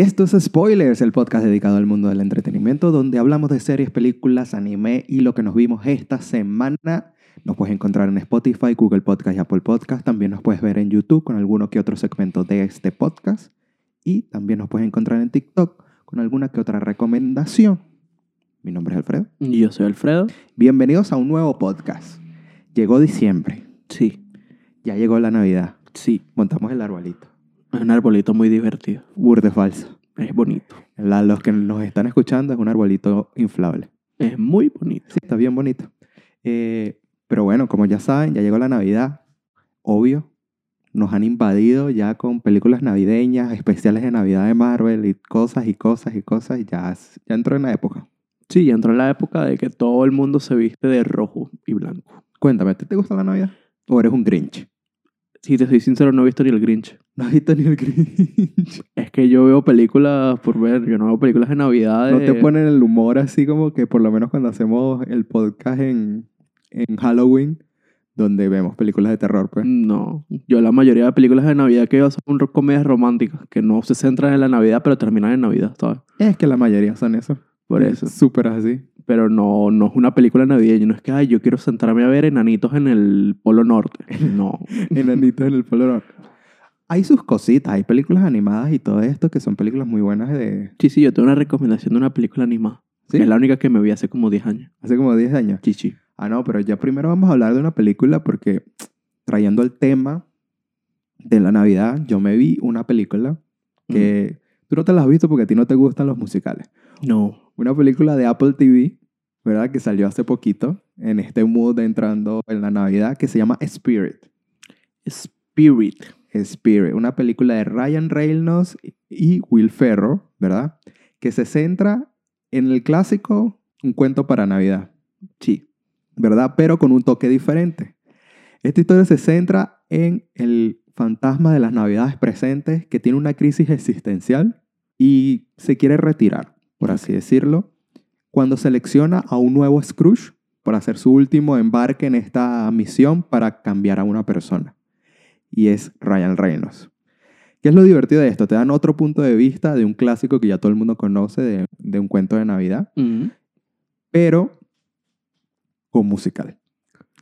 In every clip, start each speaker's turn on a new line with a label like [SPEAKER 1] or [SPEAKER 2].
[SPEAKER 1] Y esto es Spoilers, el podcast dedicado al mundo del entretenimiento, donde hablamos de series, películas, anime y lo que nos vimos esta semana. Nos puedes encontrar en Spotify, Google Podcast y Apple Podcast. También nos puedes ver en YouTube con alguno que otro segmento de este podcast. Y también nos puedes encontrar en TikTok con alguna que otra recomendación. Mi nombre es Alfredo.
[SPEAKER 2] Y yo soy Alfredo.
[SPEAKER 1] Bienvenidos a un nuevo podcast. Llegó diciembre.
[SPEAKER 2] Sí,
[SPEAKER 1] Ya llegó la Navidad.
[SPEAKER 2] sí.
[SPEAKER 1] Montamos el arbolito.
[SPEAKER 2] Es un arbolito muy divertido.
[SPEAKER 1] Burde falso.
[SPEAKER 2] Es bonito.
[SPEAKER 1] La- los que nos están escuchando es un arbolito inflable.
[SPEAKER 2] Es muy bonito.
[SPEAKER 1] Sí, está bien bonito. Eh, pero bueno, como ya saben, ya llegó la Navidad. Obvio. Nos han invadido ya con películas navideñas, especiales de Navidad de Marvel y cosas y cosas y cosas. Y ya, ya entró en la época.
[SPEAKER 2] Sí, ya entró la época de que todo el mundo se viste de rojo y blanco.
[SPEAKER 1] Cuéntame, ¿te, te gusta la Navidad? ¿O eres un Grinch?
[SPEAKER 2] Si te soy sincero, no he visto ni el Grinch.
[SPEAKER 1] No has visto ni el Grinch.
[SPEAKER 2] Es que yo veo películas por ver. Yo no veo películas de Navidad.
[SPEAKER 1] No te ponen el humor así como que por lo menos cuando hacemos el podcast en, en Halloween, donde vemos películas de terror, pues.
[SPEAKER 2] No. Yo la mayoría de películas de Navidad que veo son comedias románticas que no se centran en la Navidad, pero terminan en Navidad, ¿sabes?
[SPEAKER 1] Es que la mayoría son eso.
[SPEAKER 2] Por
[SPEAKER 1] Es
[SPEAKER 2] eso.
[SPEAKER 1] Súper así.
[SPEAKER 2] Pero no, no es una película navideña. No es que, ay, yo quiero sentarme a ver enanitos en el Polo Norte. No.
[SPEAKER 1] Enanitos en el Polo Norte. Hay sus cositas, hay películas animadas y todo esto que son películas muy buenas de...
[SPEAKER 2] Sí, sí, yo tengo una recomendación de una película animada.
[SPEAKER 1] ¿Sí?
[SPEAKER 2] Que es la única que me vi hace como 10 años.
[SPEAKER 1] Hace como 10 años.
[SPEAKER 2] Chichi.
[SPEAKER 1] Ah, no, pero ya primero vamos a hablar de una película porque trayendo el tema de la Navidad, yo me vi una película que tú no te la has visto porque a ti no te gustan los musicales.
[SPEAKER 2] No.
[SPEAKER 1] Una película de Apple TV, ¿verdad? Que salió hace poquito en este mood de entrando en la Navidad que se llama Spirit.
[SPEAKER 2] Spirit.
[SPEAKER 1] Spirit, una película de Ryan Reynolds y Will Ferrell, ¿verdad? Que se centra en el clásico Un cuento para Navidad. Sí, ¿verdad? Pero con un toque diferente. Esta historia se centra en el fantasma de las Navidades presentes que tiene una crisis existencial y se quiere retirar, por así decirlo, cuando selecciona a un nuevo Scrooge para hacer su último embarque en esta misión para cambiar a una persona y es Ryan Reynolds. ¿Qué es lo divertido de esto? Te dan otro punto de vista de un clásico que ya todo el mundo conoce, de, de un cuento de Navidad,
[SPEAKER 2] Mm.
[SPEAKER 1] pero con musical.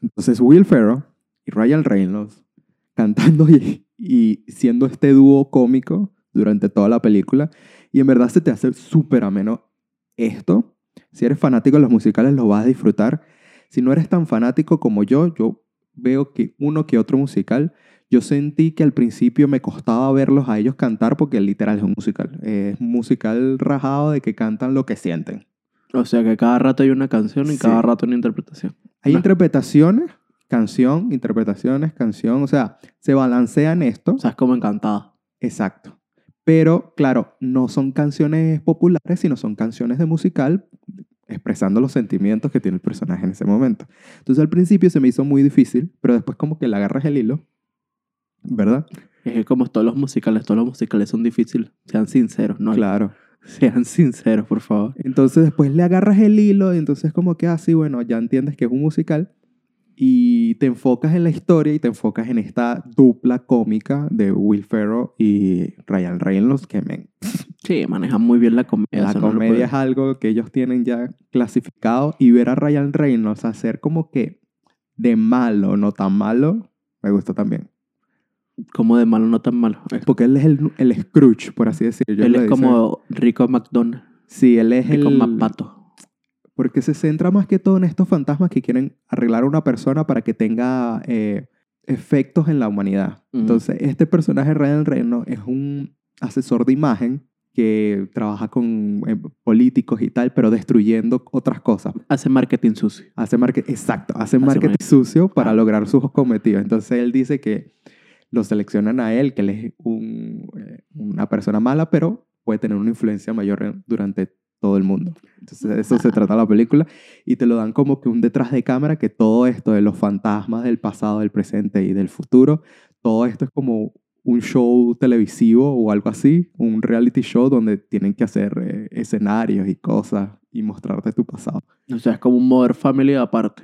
[SPEAKER 1] Entonces Will Ferrell y Ryan Reynolds cantando y, y siendo este dúo cómico durante toda la película. Y en verdad se te hace súper ameno esto. Si eres fanático de los musicales lo vas a disfrutar. Si no eres tan fanático como yo, yo veo que uno que otro musical, yo sentí que al principio me costaba verlos a ellos cantar porque literal es un musical. Es un musical rajado de que cantan lo que sienten.
[SPEAKER 2] O sea que cada rato hay una canción y
[SPEAKER 1] Sí.
[SPEAKER 2] cada rato una interpretación.
[SPEAKER 1] Hay
[SPEAKER 2] No.
[SPEAKER 1] interpretaciones, canción, interpretaciones, canción. O sea, se balancean esto.
[SPEAKER 2] O sea, es como encantada.
[SPEAKER 1] Exacto. Pero, claro, no son canciones populares, sino son canciones de musical expresando los sentimientos que tiene el personaje en ese momento. Entonces, al principio se me hizo muy difícil, pero después como que le agarras el hilo, ¿verdad?
[SPEAKER 2] Es que como todos los musicales, todos los musicales son difíciles. Sean sinceros, ¿no?
[SPEAKER 1] Claro.
[SPEAKER 2] Sean sinceros, por favor.
[SPEAKER 1] Entonces, después le agarras el hilo y entonces como que así, bueno, ya entiendes que es un musical y te enfocas en la historia y te enfocas en esta dupla cómica de Will Ferrell y Ryan Reynolds, que men,
[SPEAKER 2] Sí, manejan muy bien la comedia.
[SPEAKER 1] La
[SPEAKER 2] no
[SPEAKER 1] comedia es algo que ellos tienen ya clasificado y ver a Ryan Reynolds hacer como que de malo, no tan malo, me gusta también.
[SPEAKER 2] Como de malo, no tan malo.
[SPEAKER 1] Porque él es el, el Scrooge, por así decirlo.
[SPEAKER 2] Él es como Rico McDonald.
[SPEAKER 1] Sí, él es
[SPEAKER 2] Rico
[SPEAKER 1] el...
[SPEAKER 2] Mapato.
[SPEAKER 1] Porque se centra más que todo en estos fantasmas que quieren arreglar a una persona para que tenga eh, efectos en la humanidad.
[SPEAKER 2] Ujú.
[SPEAKER 1] Entonces, este personaje, Ryan Reynolds, es un asesor de imagen que trabaja con eh, políticos y tal, pero destruyendo otras cosas.
[SPEAKER 2] Hace marketing sucio.
[SPEAKER 1] Hace marketing, exacto, hace
[SPEAKER 2] Hace
[SPEAKER 1] marketing
[SPEAKER 2] marketing.
[SPEAKER 1] sucio para
[SPEAKER 2] Ah.
[SPEAKER 1] lograr sus cometidos. Entonces él dice que lo seleccionan a él, que él es un, eh, una persona mala, pero puede tener una influencia mayor durante todo el mundo. Entonces eso se trata la película y te lo dan como que un detrás de cámara que todo esto de los fantasmas del pasado, del presente y del futuro, todo esto es como un show televisivo o algo así, un reality show donde tienen que hacer eh, escenarios y cosas y mostrarte tu pasado.
[SPEAKER 2] O sea, es como un Modern Family aparte.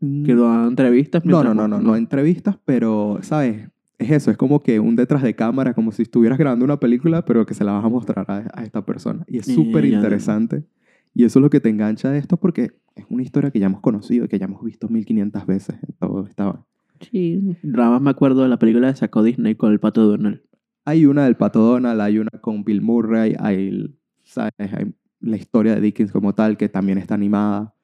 [SPEAKER 2] Que dan entrevistas.
[SPEAKER 1] No, no, no, no, no entrevistas, pero, ¿sabes? Es eso, es como que un detrás de cámara, como si estuvieras grabando una película, pero que se la vas a mostrar a, a esta persona. Y es súper interesante. Y eso es lo que te engancha de esto porque es una historia que ya hemos conocido, que ya hemos visto 1500 veces en todo esta...
[SPEAKER 2] Sí. Nada más me acuerdo de la película que sacó Disney con el pato Donald.
[SPEAKER 1] Hay una del Pato Donald, hay una con Bill Murray, hay, ¿sabes? hay la historia de Dickens como tal, que también está animada,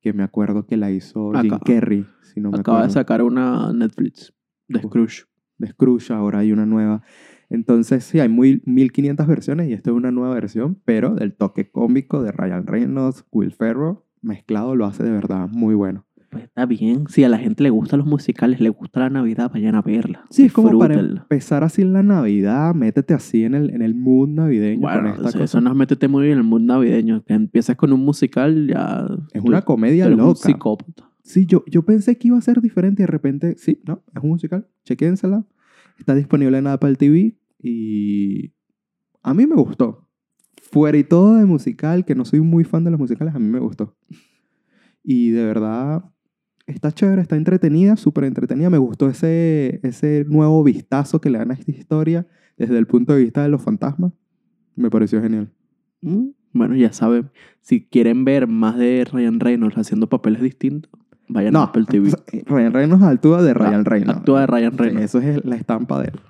[SPEAKER 1] que me acuerdo que la hizo Jim
[SPEAKER 2] Acá-
[SPEAKER 1] Carrey, si no me
[SPEAKER 2] Acaba de
[SPEAKER 1] acuerdo.
[SPEAKER 2] sacar una Netflix de. Scrooge.
[SPEAKER 1] De Scrooge, ahora hay una nueva. Entonces, sí, hay muy 1500 versiones y esta es una nueva versión, pero del toque cómico de Ryan Reynolds, Will Ferrell, mezclado lo hace de verdad muy bueno.
[SPEAKER 2] Pues está bien. Si a la gente le gustan los musicales, le gusta la Navidad, vayan a verla.
[SPEAKER 1] Sí, es como para empezar así en la Navidad, métete así en el, en el mood navideño con
[SPEAKER 2] Bueno,
[SPEAKER 1] esta
[SPEAKER 2] eso, eso nos métete muy en el mundo navideño. Que empiezas con un musical, ya.
[SPEAKER 1] Es una comedia
[SPEAKER 2] eres un
[SPEAKER 1] loca.
[SPEAKER 2] psicópata.
[SPEAKER 1] Sí, yo, yo pensé que iba a ser diferente y de repente, sí, no, es un musical. Chequénsela. Está disponible en Apple TV y a mí me gustó. Fuera y todo de musical, que no soy muy fan de los musicales, a mí me gustó. Y de verdad, está chévere, está entretenida, súper entretenida. Me gustó ese, ese nuevo vistazo que le dan a esta historia desde el punto de vista de los fantasmas. Me pareció genial.
[SPEAKER 2] Mm, Bueno, ya saben. Si quieren ver más de Ryan Reynolds haciendo papeles distintos, vayan a Apple TV.
[SPEAKER 1] Ryan Reynolds actúa de Ryan
[SPEAKER 2] Ah,
[SPEAKER 1] Reynolds.
[SPEAKER 2] actúa de Ryan Reynolds.
[SPEAKER 1] eso es la estampa de él.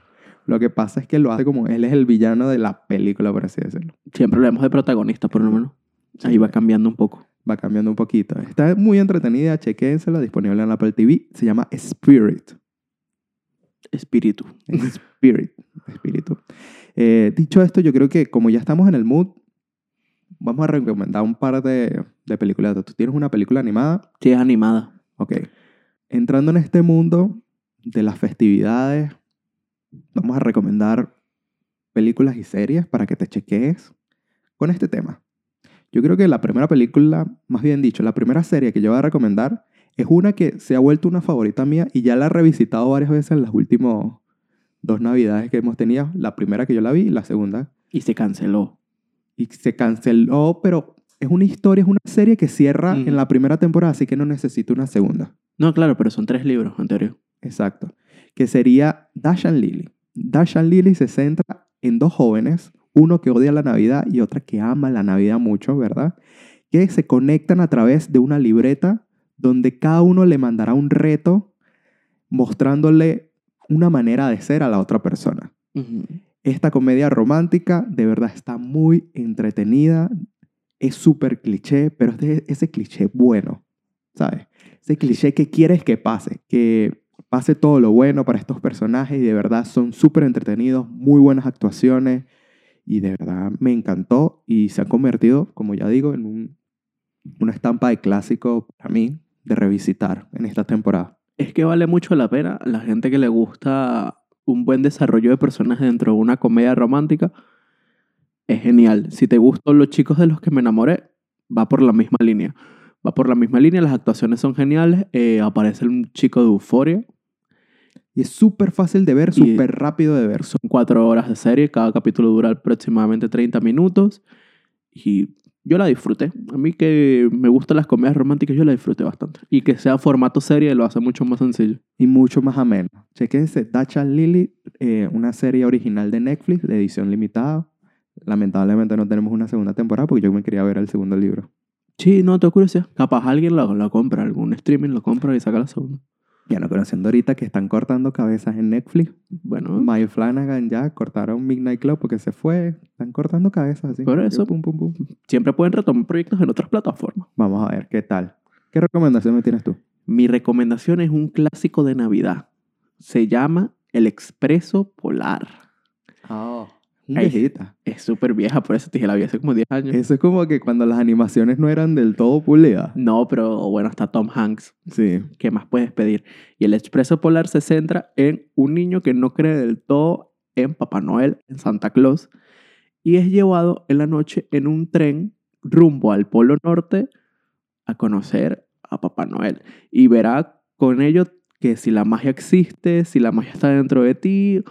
[SPEAKER 1] Lo que pasa es que lo hace como él es el villano de la película, por así decirlo.
[SPEAKER 2] Siempre hablamos de protagonista, por lo menos.
[SPEAKER 1] Sí.
[SPEAKER 2] Ahí va cambiando un poco.
[SPEAKER 1] Va cambiando un poquito. Está muy entretenida, chequénsela, disponible en Apple TV. Se llama Spirit.
[SPEAKER 2] Espíritu.
[SPEAKER 1] Spirit. Espíritu. Eh, dicho esto, yo creo que como ya estamos en el mood, vamos a recomendar un par de, de películas. ¿Tú tienes una película animada?
[SPEAKER 2] Sí, es animada.
[SPEAKER 1] Ok. Entrando en este mundo de las festividades, vamos a recomendar películas y series para que te chequees con este tema. Yo creo que la primera película, más bien dicho, la primera serie que yo voy a recomendar es una que se ha vuelto una favorita mía y ya la he revisitado varias veces en las últimas dos navidades que hemos tenido. La primera que yo la vi y la segunda.
[SPEAKER 2] Y se canceló.
[SPEAKER 1] Y se canceló, pero es una historia, es una serie que cierra en la primera temporada, así que no necesito una segunda.
[SPEAKER 2] No, claro, pero son tres libros anteriores.
[SPEAKER 1] Exacto. Que sería Dash and Lily. Dash and Lily se centra en dos jóvenes, uno que odia la Navidad y otra que ama la Navidad mucho, ¿verdad? Que se conectan a través de una libreta donde cada uno le mandará un reto mostrándole una manera de ser a la otra persona. Esta comedia romántica de verdad está muy entretenida, es súper cliché, pero es ese cliché bueno, ¿sabes? Ese cliché que quieres que pase, que pase todo lo bueno para estos personajes y de verdad son súper entretenidos, muy buenas actuaciones y de verdad me encantó y se ha convertido, como ya digo, en un- una estampa de clásico para mí de revisitar en esta temporada.
[SPEAKER 2] Es que vale mucho la pena la gente que le gusta un buen desarrollo de personajes dentro de una comedia romántica. Es genial. Si te gustan los chicos de los que me enamoré, va por la misma línea. Va por la misma línea, las actuaciones son geniales. eh, aparece un chico de euforia.
[SPEAKER 1] Y es súper fácil de ver, súper rápido de ver.
[SPEAKER 2] Son cuatro horas de serie, cada capítulo dura aproximadamente 30 minutos. Y yo la disfruté. A mí que me gustan las comedias románticas, yo la disfruté bastante. Y que sea formato serie lo hace mucho más sencillo.
[SPEAKER 1] y mucho más ameno. Chequense Dacha Lily, eh, una serie original de Netflix de edición limitada. Lamentablemente no tenemos una segunda temporada porque yo me quería ver el segundo libro.
[SPEAKER 2] Sí, no, tengo curiosidad. Capaz alguien la, la compra, algún streaming lo compra y saca la segunda.
[SPEAKER 1] Ya no conociendo ahorita que están cortando cabezas en Netflix.
[SPEAKER 2] Bueno,
[SPEAKER 1] Mike Flanagan ya cortaron Midnight Club porque se fue. Están cortando cabezas así.
[SPEAKER 2] Por eso.
[SPEAKER 1] Pum, pum, pum.
[SPEAKER 2] siempre pueden retomar proyectos en otras plataformas.
[SPEAKER 1] Vamos a ver qué tal. ¿Qué recomendación me tienes tú?
[SPEAKER 2] Mi recomendación es un clásico de Navidad. Se llama El Expreso Polar. Ahí.
[SPEAKER 1] Viejita.
[SPEAKER 2] Es súper vieja, por eso te dije, la vi hace como 10 años.
[SPEAKER 1] Eso es como que cuando las animaciones no eran del todo pulidas.
[SPEAKER 2] No, pero bueno, está Tom Hanks.
[SPEAKER 1] Sí.
[SPEAKER 2] ¿Qué más puedes pedir? Y el Expreso Polar se centra en un niño que no cree del todo en Papá Noel, en Santa Claus, y es llevado en la noche en un tren rumbo al Polo Norte a conocer a Papá Noel. Y verá con ello que si la magia existe, si la magia está dentro de ti,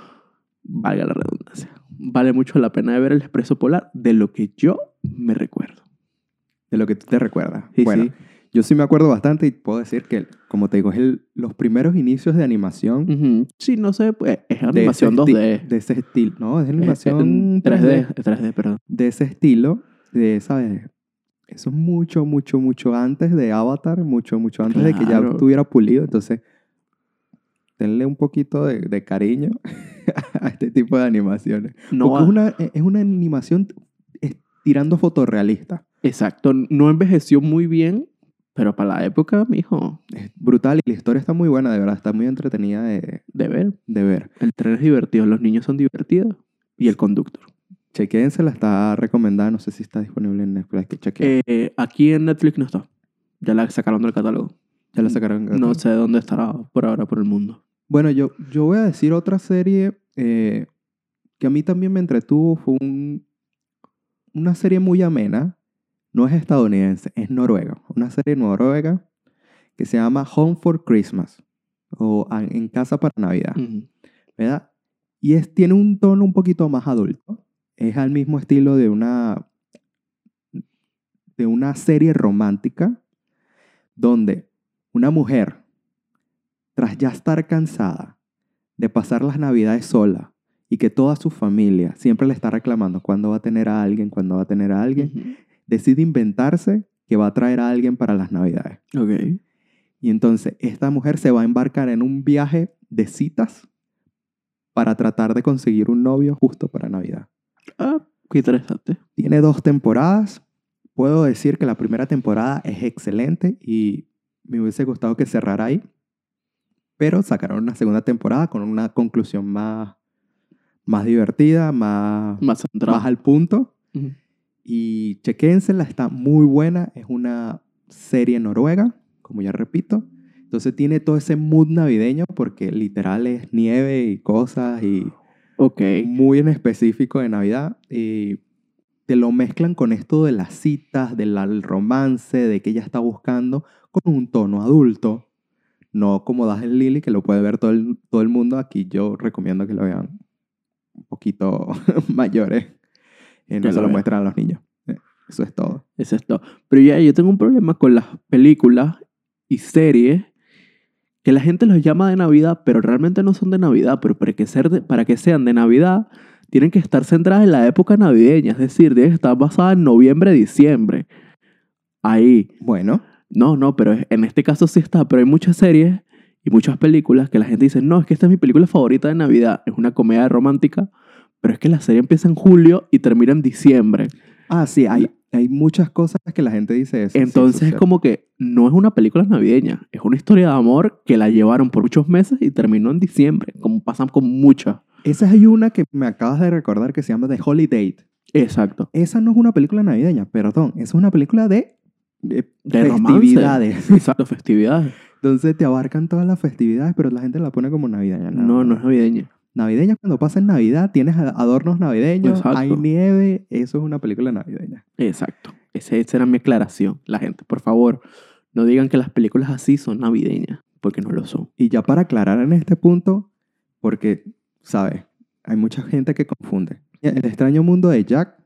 [SPEAKER 2] valga la redundancia. Vale mucho la pena de ver el Expreso Polar de lo que yo me recuerdo.
[SPEAKER 1] De lo que tú te recuerdas.
[SPEAKER 2] Sí,
[SPEAKER 1] bueno,
[SPEAKER 2] sí.
[SPEAKER 1] Yo sí me acuerdo bastante y puedo decir que, como te digo, es el, los primeros inicios de animación
[SPEAKER 2] Ujú. Sí, no sé, pues es
[SPEAKER 1] de
[SPEAKER 2] animación
[SPEAKER 1] esti-
[SPEAKER 2] 2D.
[SPEAKER 1] De ese estilo. No, es
[SPEAKER 2] Eh,
[SPEAKER 1] animación
[SPEAKER 2] eh, 3D. 3D, perdón.
[SPEAKER 1] De ese estilo, de, ¿sabes? Eso es mucho, mucho, mucho antes de Avatar, mucho, mucho antes de que ya estuviera pulido. Entonces, denle un poquito de, de cariño a este tipo de animaciones.
[SPEAKER 2] No,
[SPEAKER 1] Porque es una, es una animación tirando fotorrealista.
[SPEAKER 2] Exacto, no envejeció muy bien, pero para la época, mijo,
[SPEAKER 1] Es brutal y la historia está muy buena, de verdad. Está muy entretenida de,
[SPEAKER 2] de ver.
[SPEAKER 1] de ver.
[SPEAKER 2] El tren es divertido, los niños son divertidos y el conductor.
[SPEAKER 1] Chequéense, la está recomendada. No sé si está disponible en Netflix. que.
[SPEAKER 2] Eh, aquí en Netflix no está. Ya la sacaron del catálogo.
[SPEAKER 1] Ya la sacaron.
[SPEAKER 2] No sé dónde estará por ahora por el mundo.
[SPEAKER 1] Bueno, yo, yo voy a decir otra serie eh, que a mí también me entretuvo. Fue un- una serie muy amena. No es estadounidense, es noruega. Una serie noruega que se llama Home for Christmas o En Casa para Navidad. ¿verdad? Y es, tiene un tono un poquito más adulto. Es al mismo estilo de una, de una serie romántica donde una mujer, tras ya estar cansada de pasar las navidades sola y que toda su familia siempre le está reclamando cuándo va a tener a alguien, cuándo va a tener a alguien, decide inventarse que va a traer a alguien para las navidades.
[SPEAKER 2] Ok.
[SPEAKER 1] Y entonces esta mujer se va a embarcar en un viaje de citas para tratar de conseguir un novio justo para Navidad.
[SPEAKER 2] Ah, qué interesante.
[SPEAKER 1] Tiene dos temporadas. Puedo decir que la primera temporada es excelente y me hubiese gustado que cerrara ahí. Pero sacaron una segunda temporada con una conclusión más, más divertida, más,
[SPEAKER 2] Más
[SPEAKER 1] más al punto.
[SPEAKER 2] Ujú.
[SPEAKER 1] Y chequénsela, está muy buena. Es una serie noruega, como ya repito. Entonces tiene todo ese mood navideño porque literal es nieve y cosas y
[SPEAKER 2] Ok.
[SPEAKER 1] muy en específico de Navidad. Y te lo mezclan con esto de las citas, del romance, de que ella está buscando con un tono adulto. No como das el Lily, que lo puede ver todo el, todo el mundo. Aquí yo recomiendo que lo vean un poquito mayores. Eh, no se
[SPEAKER 2] lo
[SPEAKER 1] muestran a los niños. Eh, Eso es todo.
[SPEAKER 2] Eso es todo. Pero ya yo tengo un problema con las películas y series que la gente los llama de Navidad, pero realmente no son de Navidad. Pero para que, ser de- para que sean de Navidad, tienen que estar centradas en la época navideña. Es decir, deben estar basadas en noviembre, diciembre. Ahí.
[SPEAKER 1] Bueno,
[SPEAKER 2] No, no, pero en este caso sí está. Pero hay muchas series y muchas películas que la gente dice, no, es que esta es mi película favorita de Navidad. Es una comedia romántica, pero es que la serie empieza en julio y termina en diciembre.
[SPEAKER 1] ah, sí, hay, hay muchas cosas que la gente dice eso.
[SPEAKER 2] Entonces es como que no es una película navideña, es una historia de amor que la llevaron por muchos meses y terminó en diciembre, como pasan con muchas.
[SPEAKER 1] Esa hay una que me acabas de recordar que se llama The Holiday.
[SPEAKER 2] Exacto.
[SPEAKER 1] Esa no es una película navideña, perdón. Esa es una película de, de
[SPEAKER 2] De romance.
[SPEAKER 1] festividades.
[SPEAKER 2] Exacto, festividades.
[SPEAKER 1] Entonces te abarcan todas las festividades, pero la gente la pone como navideña.
[SPEAKER 2] No, no es navideña.
[SPEAKER 1] Navideña cuando pasa en Navidad, tienes adornos navideños,
[SPEAKER 2] Exacto.
[SPEAKER 1] hay nieve, eso es una película navideña.
[SPEAKER 2] Exacto. Esa era mi aclaración. La gente, por favor, no digan que las películas así son navideñas, porque no lo son.
[SPEAKER 1] Y ya para aclarar en este punto, porque, ¿sabes? Hay mucha gente que confunde. El extraño mundo de Jack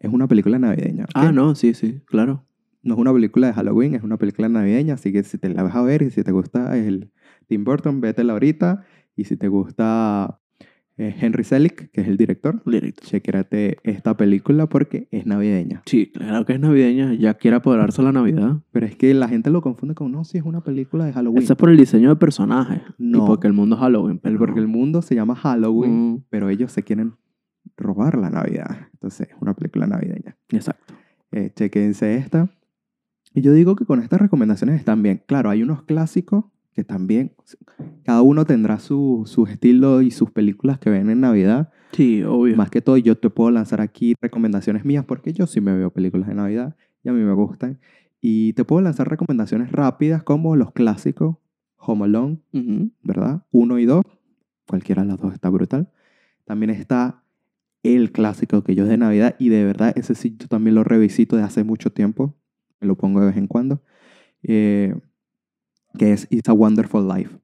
[SPEAKER 1] es una película navideña.
[SPEAKER 2] Ah, no, sí, sí, claro.
[SPEAKER 1] No es una película de Halloween, es una película navideña, así que si te la vas a ver y si te gusta el Tim Burton, vétela ahorita. Y si te gusta eh, Henry Selick, que es el director,
[SPEAKER 2] Directo.
[SPEAKER 1] chequérate esta película porque es navideña.
[SPEAKER 2] Sí, claro que es navideña. Ya quiere apoderarse la Navidad.
[SPEAKER 1] Pero es que la gente lo confunde con, no, si es una película de Halloween.
[SPEAKER 2] Eso es por el diseño de personajes.
[SPEAKER 1] No.
[SPEAKER 2] Y porque el mundo es Halloween. Pero
[SPEAKER 1] porque el mundo se llama Halloween,
[SPEAKER 2] Mm,
[SPEAKER 1] pero ellos se quieren robar la Navidad. Entonces es una película navideña.
[SPEAKER 2] exacto.
[SPEAKER 1] Eh, chequense esta. Y yo digo que con estas recomendaciones están bien. Claro, hay unos clásicos que también, cada uno tendrá su, su estilo y sus películas que ven en Navidad.
[SPEAKER 2] Sí, obvio.
[SPEAKER 1] Más que todo, yo te puedo lanzar aquí recomendaciones mías porque yo sí me veo películas de Navidad y a mí me gustan. Y te puedo lanzar recomendaciones rápidas como los clásicos, Home Alone. ¿verdad? Uno y dos. Cualquiera de las dos está brutal. También está el clásico que yo es de Navidad y de verdad ese sí yo también lo revisito de hace mucho tiempo. Me lo pongo de vez en cuando. eh, que es It's a Wonderful Life.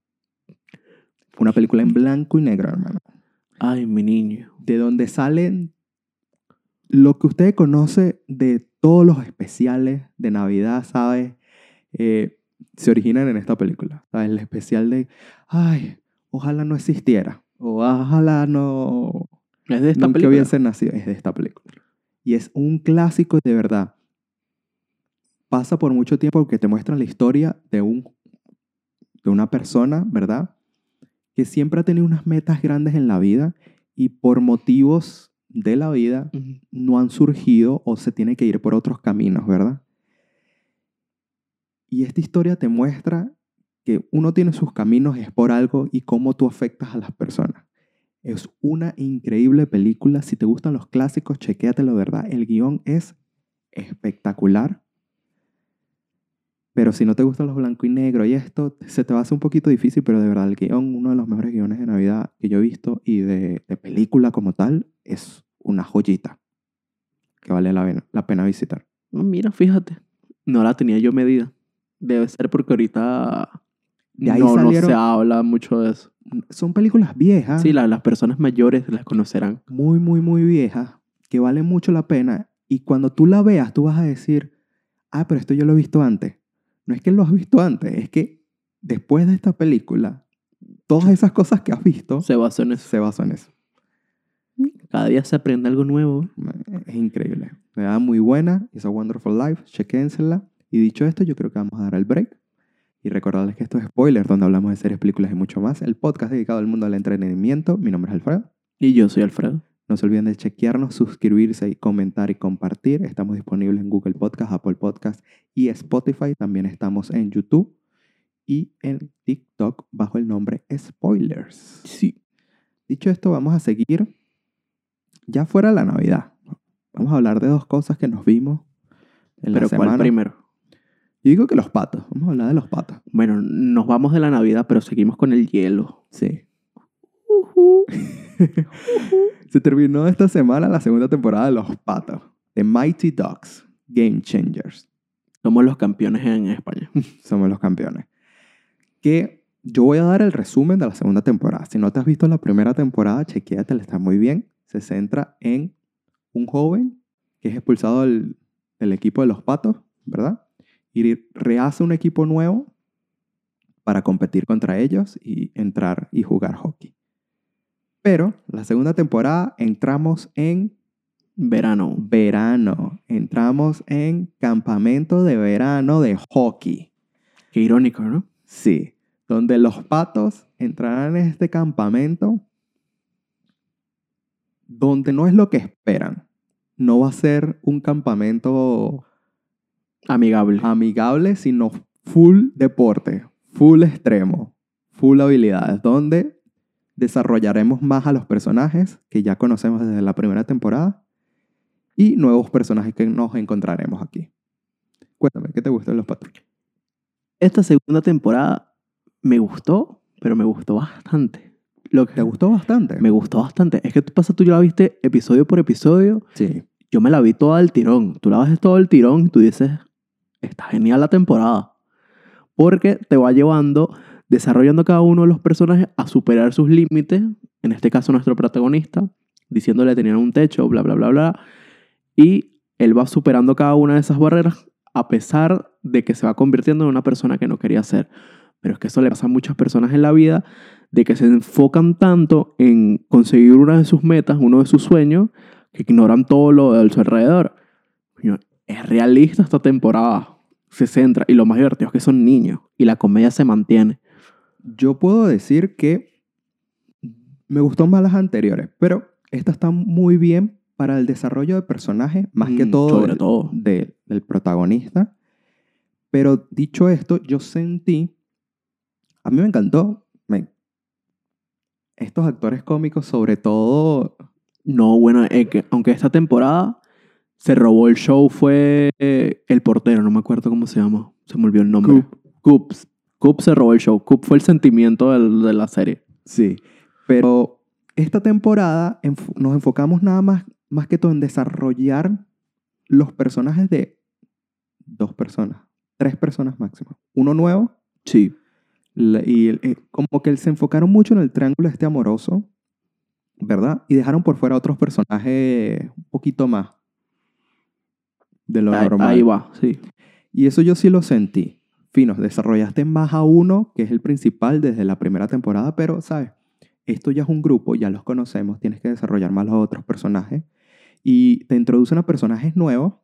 [SPEAKER 1] Fue una película en blanco y negro, hermano.
[SPEAKER 2] Ay, mi niño.
[SPEAKER 1] De donde salen lo que usted conoce de todos los especiales de Navidad, ¿sabe? eh, se originan en esta película. ¿sabes? El especial de, ay, ojalá no existiera. O ojalá no...
[SPEAKER 2] Es de esta
[SPEAKER 1] nunca
[SPEAKER 2] película.
[SPEAKER 1] hubiese nacido. Es de esta película. Y es un clásico de verdad. Pasa por mucho tiempo porque te muestra la historia de, un, de una persona, ¿verdad? Que siempre ha tenido unas metas grandes en la vida y por motivos de la vida no han surgido o se tiene que ir por otros caminos, ¿verdad? Y esta historia te muestra que uno tiene sus caminos es por algo y cómo tú afectas a las personas. Es una increíble película. Si te gustan los clásicos, chequéatelo, ¿verdad? El guion es espectacular. Pero si no te gustan los blanco y negro y esto, se te va a hacer un poquito difícil, pero de verdad el guion, uno de los mejores guiones de Navidad que yo he visto y de, de película como tal, es una joyita que vale la pena, la pena visitar.
[SPEAKER 2] Mira, fíjate. No la tenía yo medida. Debe ser porque ahorita
[SPEAKER 1] De ahí
[SPEAKER 2] no, no se habla mucho de eso.
[SPEAKER 1] Son películas viejas,
[SPEAKER 2] Sí, la- las personas mayores las conocerán.
[SPEAKER 1] muy, muy, muy viejas, que valen mucho la pena. Y cuando tú la veas, tú vas a decir, ah, pero esto yo lo he visto antes. No es que lo has visto antes, es que después de esta película, todas esas cosas que has visto
[SPEAKER 2] Se basó en eso.
[SPEAKER 1] se basan en eso.
[SPEAKER 2] Cada día se aprende algo nuevo.
[SPEAKER 1] Es increíble. Me da muy buena. It's a Wonderful Life. Chequénsela. Y dicho esto, yo creo que vamos a dar el break. Y recordarles que esto es Spoiler, donde hablamos de series, películas y mucho más. El podcast dedicado al mundo del entretenimiento. Mi nombre es Alfredo.
[SPEAKER 2] Y yo soy Alfredo.
[SPEAKER 1] No se olviden de chequearnos, suscribirse y comentar y compartir. Estamos disponibles en Google Podcast, Apple Podcast y Spotify. También estamos en YouTube y en TikTok bajo el nombre Spoilers.
[SPEAKER 2] Sí.
[SPEAKER 1] Dicho esto, vamos a seguir ya fuera de la Navidad. Vamos a hablar de dos cosas que nos vimos en
[SPEAKER 2] Pero
[SPEAKER 1] la semana.
[SPEAKER 2] ¿cuál primero?
[SPEAKER 1] Yo digo que los patos. Vamos a hablar de los patos.
[SPEAKER 2] Bueno, nos vamos de la Navidad, pero seguimos con el hielo.
[SPEAKER 1] Sí. Se terminó esta semana la segunda temporada de Los Patos. The Mighty Ducks. Game Changers.
[SPEAKER 2] Somos los campeones en España.
[SPEAKER 1] Somos los campeones. Que yo voy a dar el resumen de la segunda temporada. Si no te has visto la primera temporada, chequéatela, está muy bien. Se centra en un joven que es expulsado del, del equipo de los patos, ¿verdad? Y rehace un equipo nuevo para competir contra ellos y entrar y jugar hockey. Pero la segunda temporada entramos en
[SPEAKER 2] Verano.
[SPEAKER 1] verano. Entramos en campamento de verano de hockey.
[SPEAKER 2] Qué irónico, ¿no?
[SPEAKER 1] Sí, donde los patos entrarán en este campamento donde no es lo que esperan. No va a ser un campamento
[SPEAKER 2] Amigable.
[SPEAKER 1] amigable, sino full deporte, full extremo, full habilidades, donde desarrollaremos más a los personajes que ya conocemos desde la primera temporada y nuevos personajes que nos encontraremos aquí. Cuéntame, ¿qué te gustó de los patos?
[SPEAKER 2] Esta segunda temporada me gustó, pero me gustó bastante. Lo que
[SPEAKER 1] ¿Te gustó bastante?
[SPEAKER 2] Me gustó bastante. Es que tú pasa, tú ya la viste episodio por episodio.
[SPEAKER 1] Sí.
[SPEAKER 2] Yo me la vi toda al tirón. Tú la ves todo el tirón y tú dices, está genial la temporada. Porque te va llevando, desarrollando cada uno de los personajes a superar sus límites. En este caso, nuestro protagonista, diciéndole que tenían un techo, bla, bla, bla, bla. Y él va superando cada una de esas barreras a pesar de que se va convirtiendo en una persona que no quería ser. Pero es que eso le pasa a muchas personas en la vida, de que se enfocan tanto en conseguir una de sus metas, uno de sus sueños, que ignoran todo lo de su alrededor. Es realista esta temporada. Se centra. Y lo más divertido es que son niños. Y la comedia se mantiene.
[SPEAKER 1] Yo puedo decir que me gustó más las anteriores, pero esta está muy bien para el desarrollo de personajes, más que
[SPEAKER 2] Mm,
[SPEAKER 1] todo,
[SPEAKER 2] sobre
[SPEAKER 1] del-
[SPEAKER 2] todo.
[SPEAKER 1] de- del protagonista. Pero dicho esto, yo sentí, a mí me encantó, me- estos actores cómicos, sobre todo,
[SPEAKER 2] No, bueno, es que aunque esta temporada se robó el show fue eh, el portero, no me acuerdo cómo se llama. Se me olvidó el nombre.
[SPEAKER 1] Coop.
[SPEAKER 2] Coop. Coop se robó el show. Coop fue el sentimiento del- de la serie.
[SPEAKER 1] sí, pero esta temporada enf- nos enfocamos nada más, más que todo en desarrollar los personajes de dos personas, tres personas máximo. Uno nuevo
[SPEAKER 2] Sí.
[SPEAKER 1] Y eh, como que se enfocaron mucho en el triángulo este amoroso, ¿verdad? Y dejaron por fuera otros personajes un poquito más de lo
[SPEAKER 2] Ahí,
[SPEAKER 1] normal.
[SPEAKER 2] ahí va, sí.
[SPEAKER 1] Y eso yo sí lo sentí. Finos, desarrollaste más a uno, que es el principal desde la primera temporada, pero, ¿sabes? Esto ya es un grupo, ya los conocemos, tienes que desarrollar más los otros personajes. Y te introducen a personajes nuevos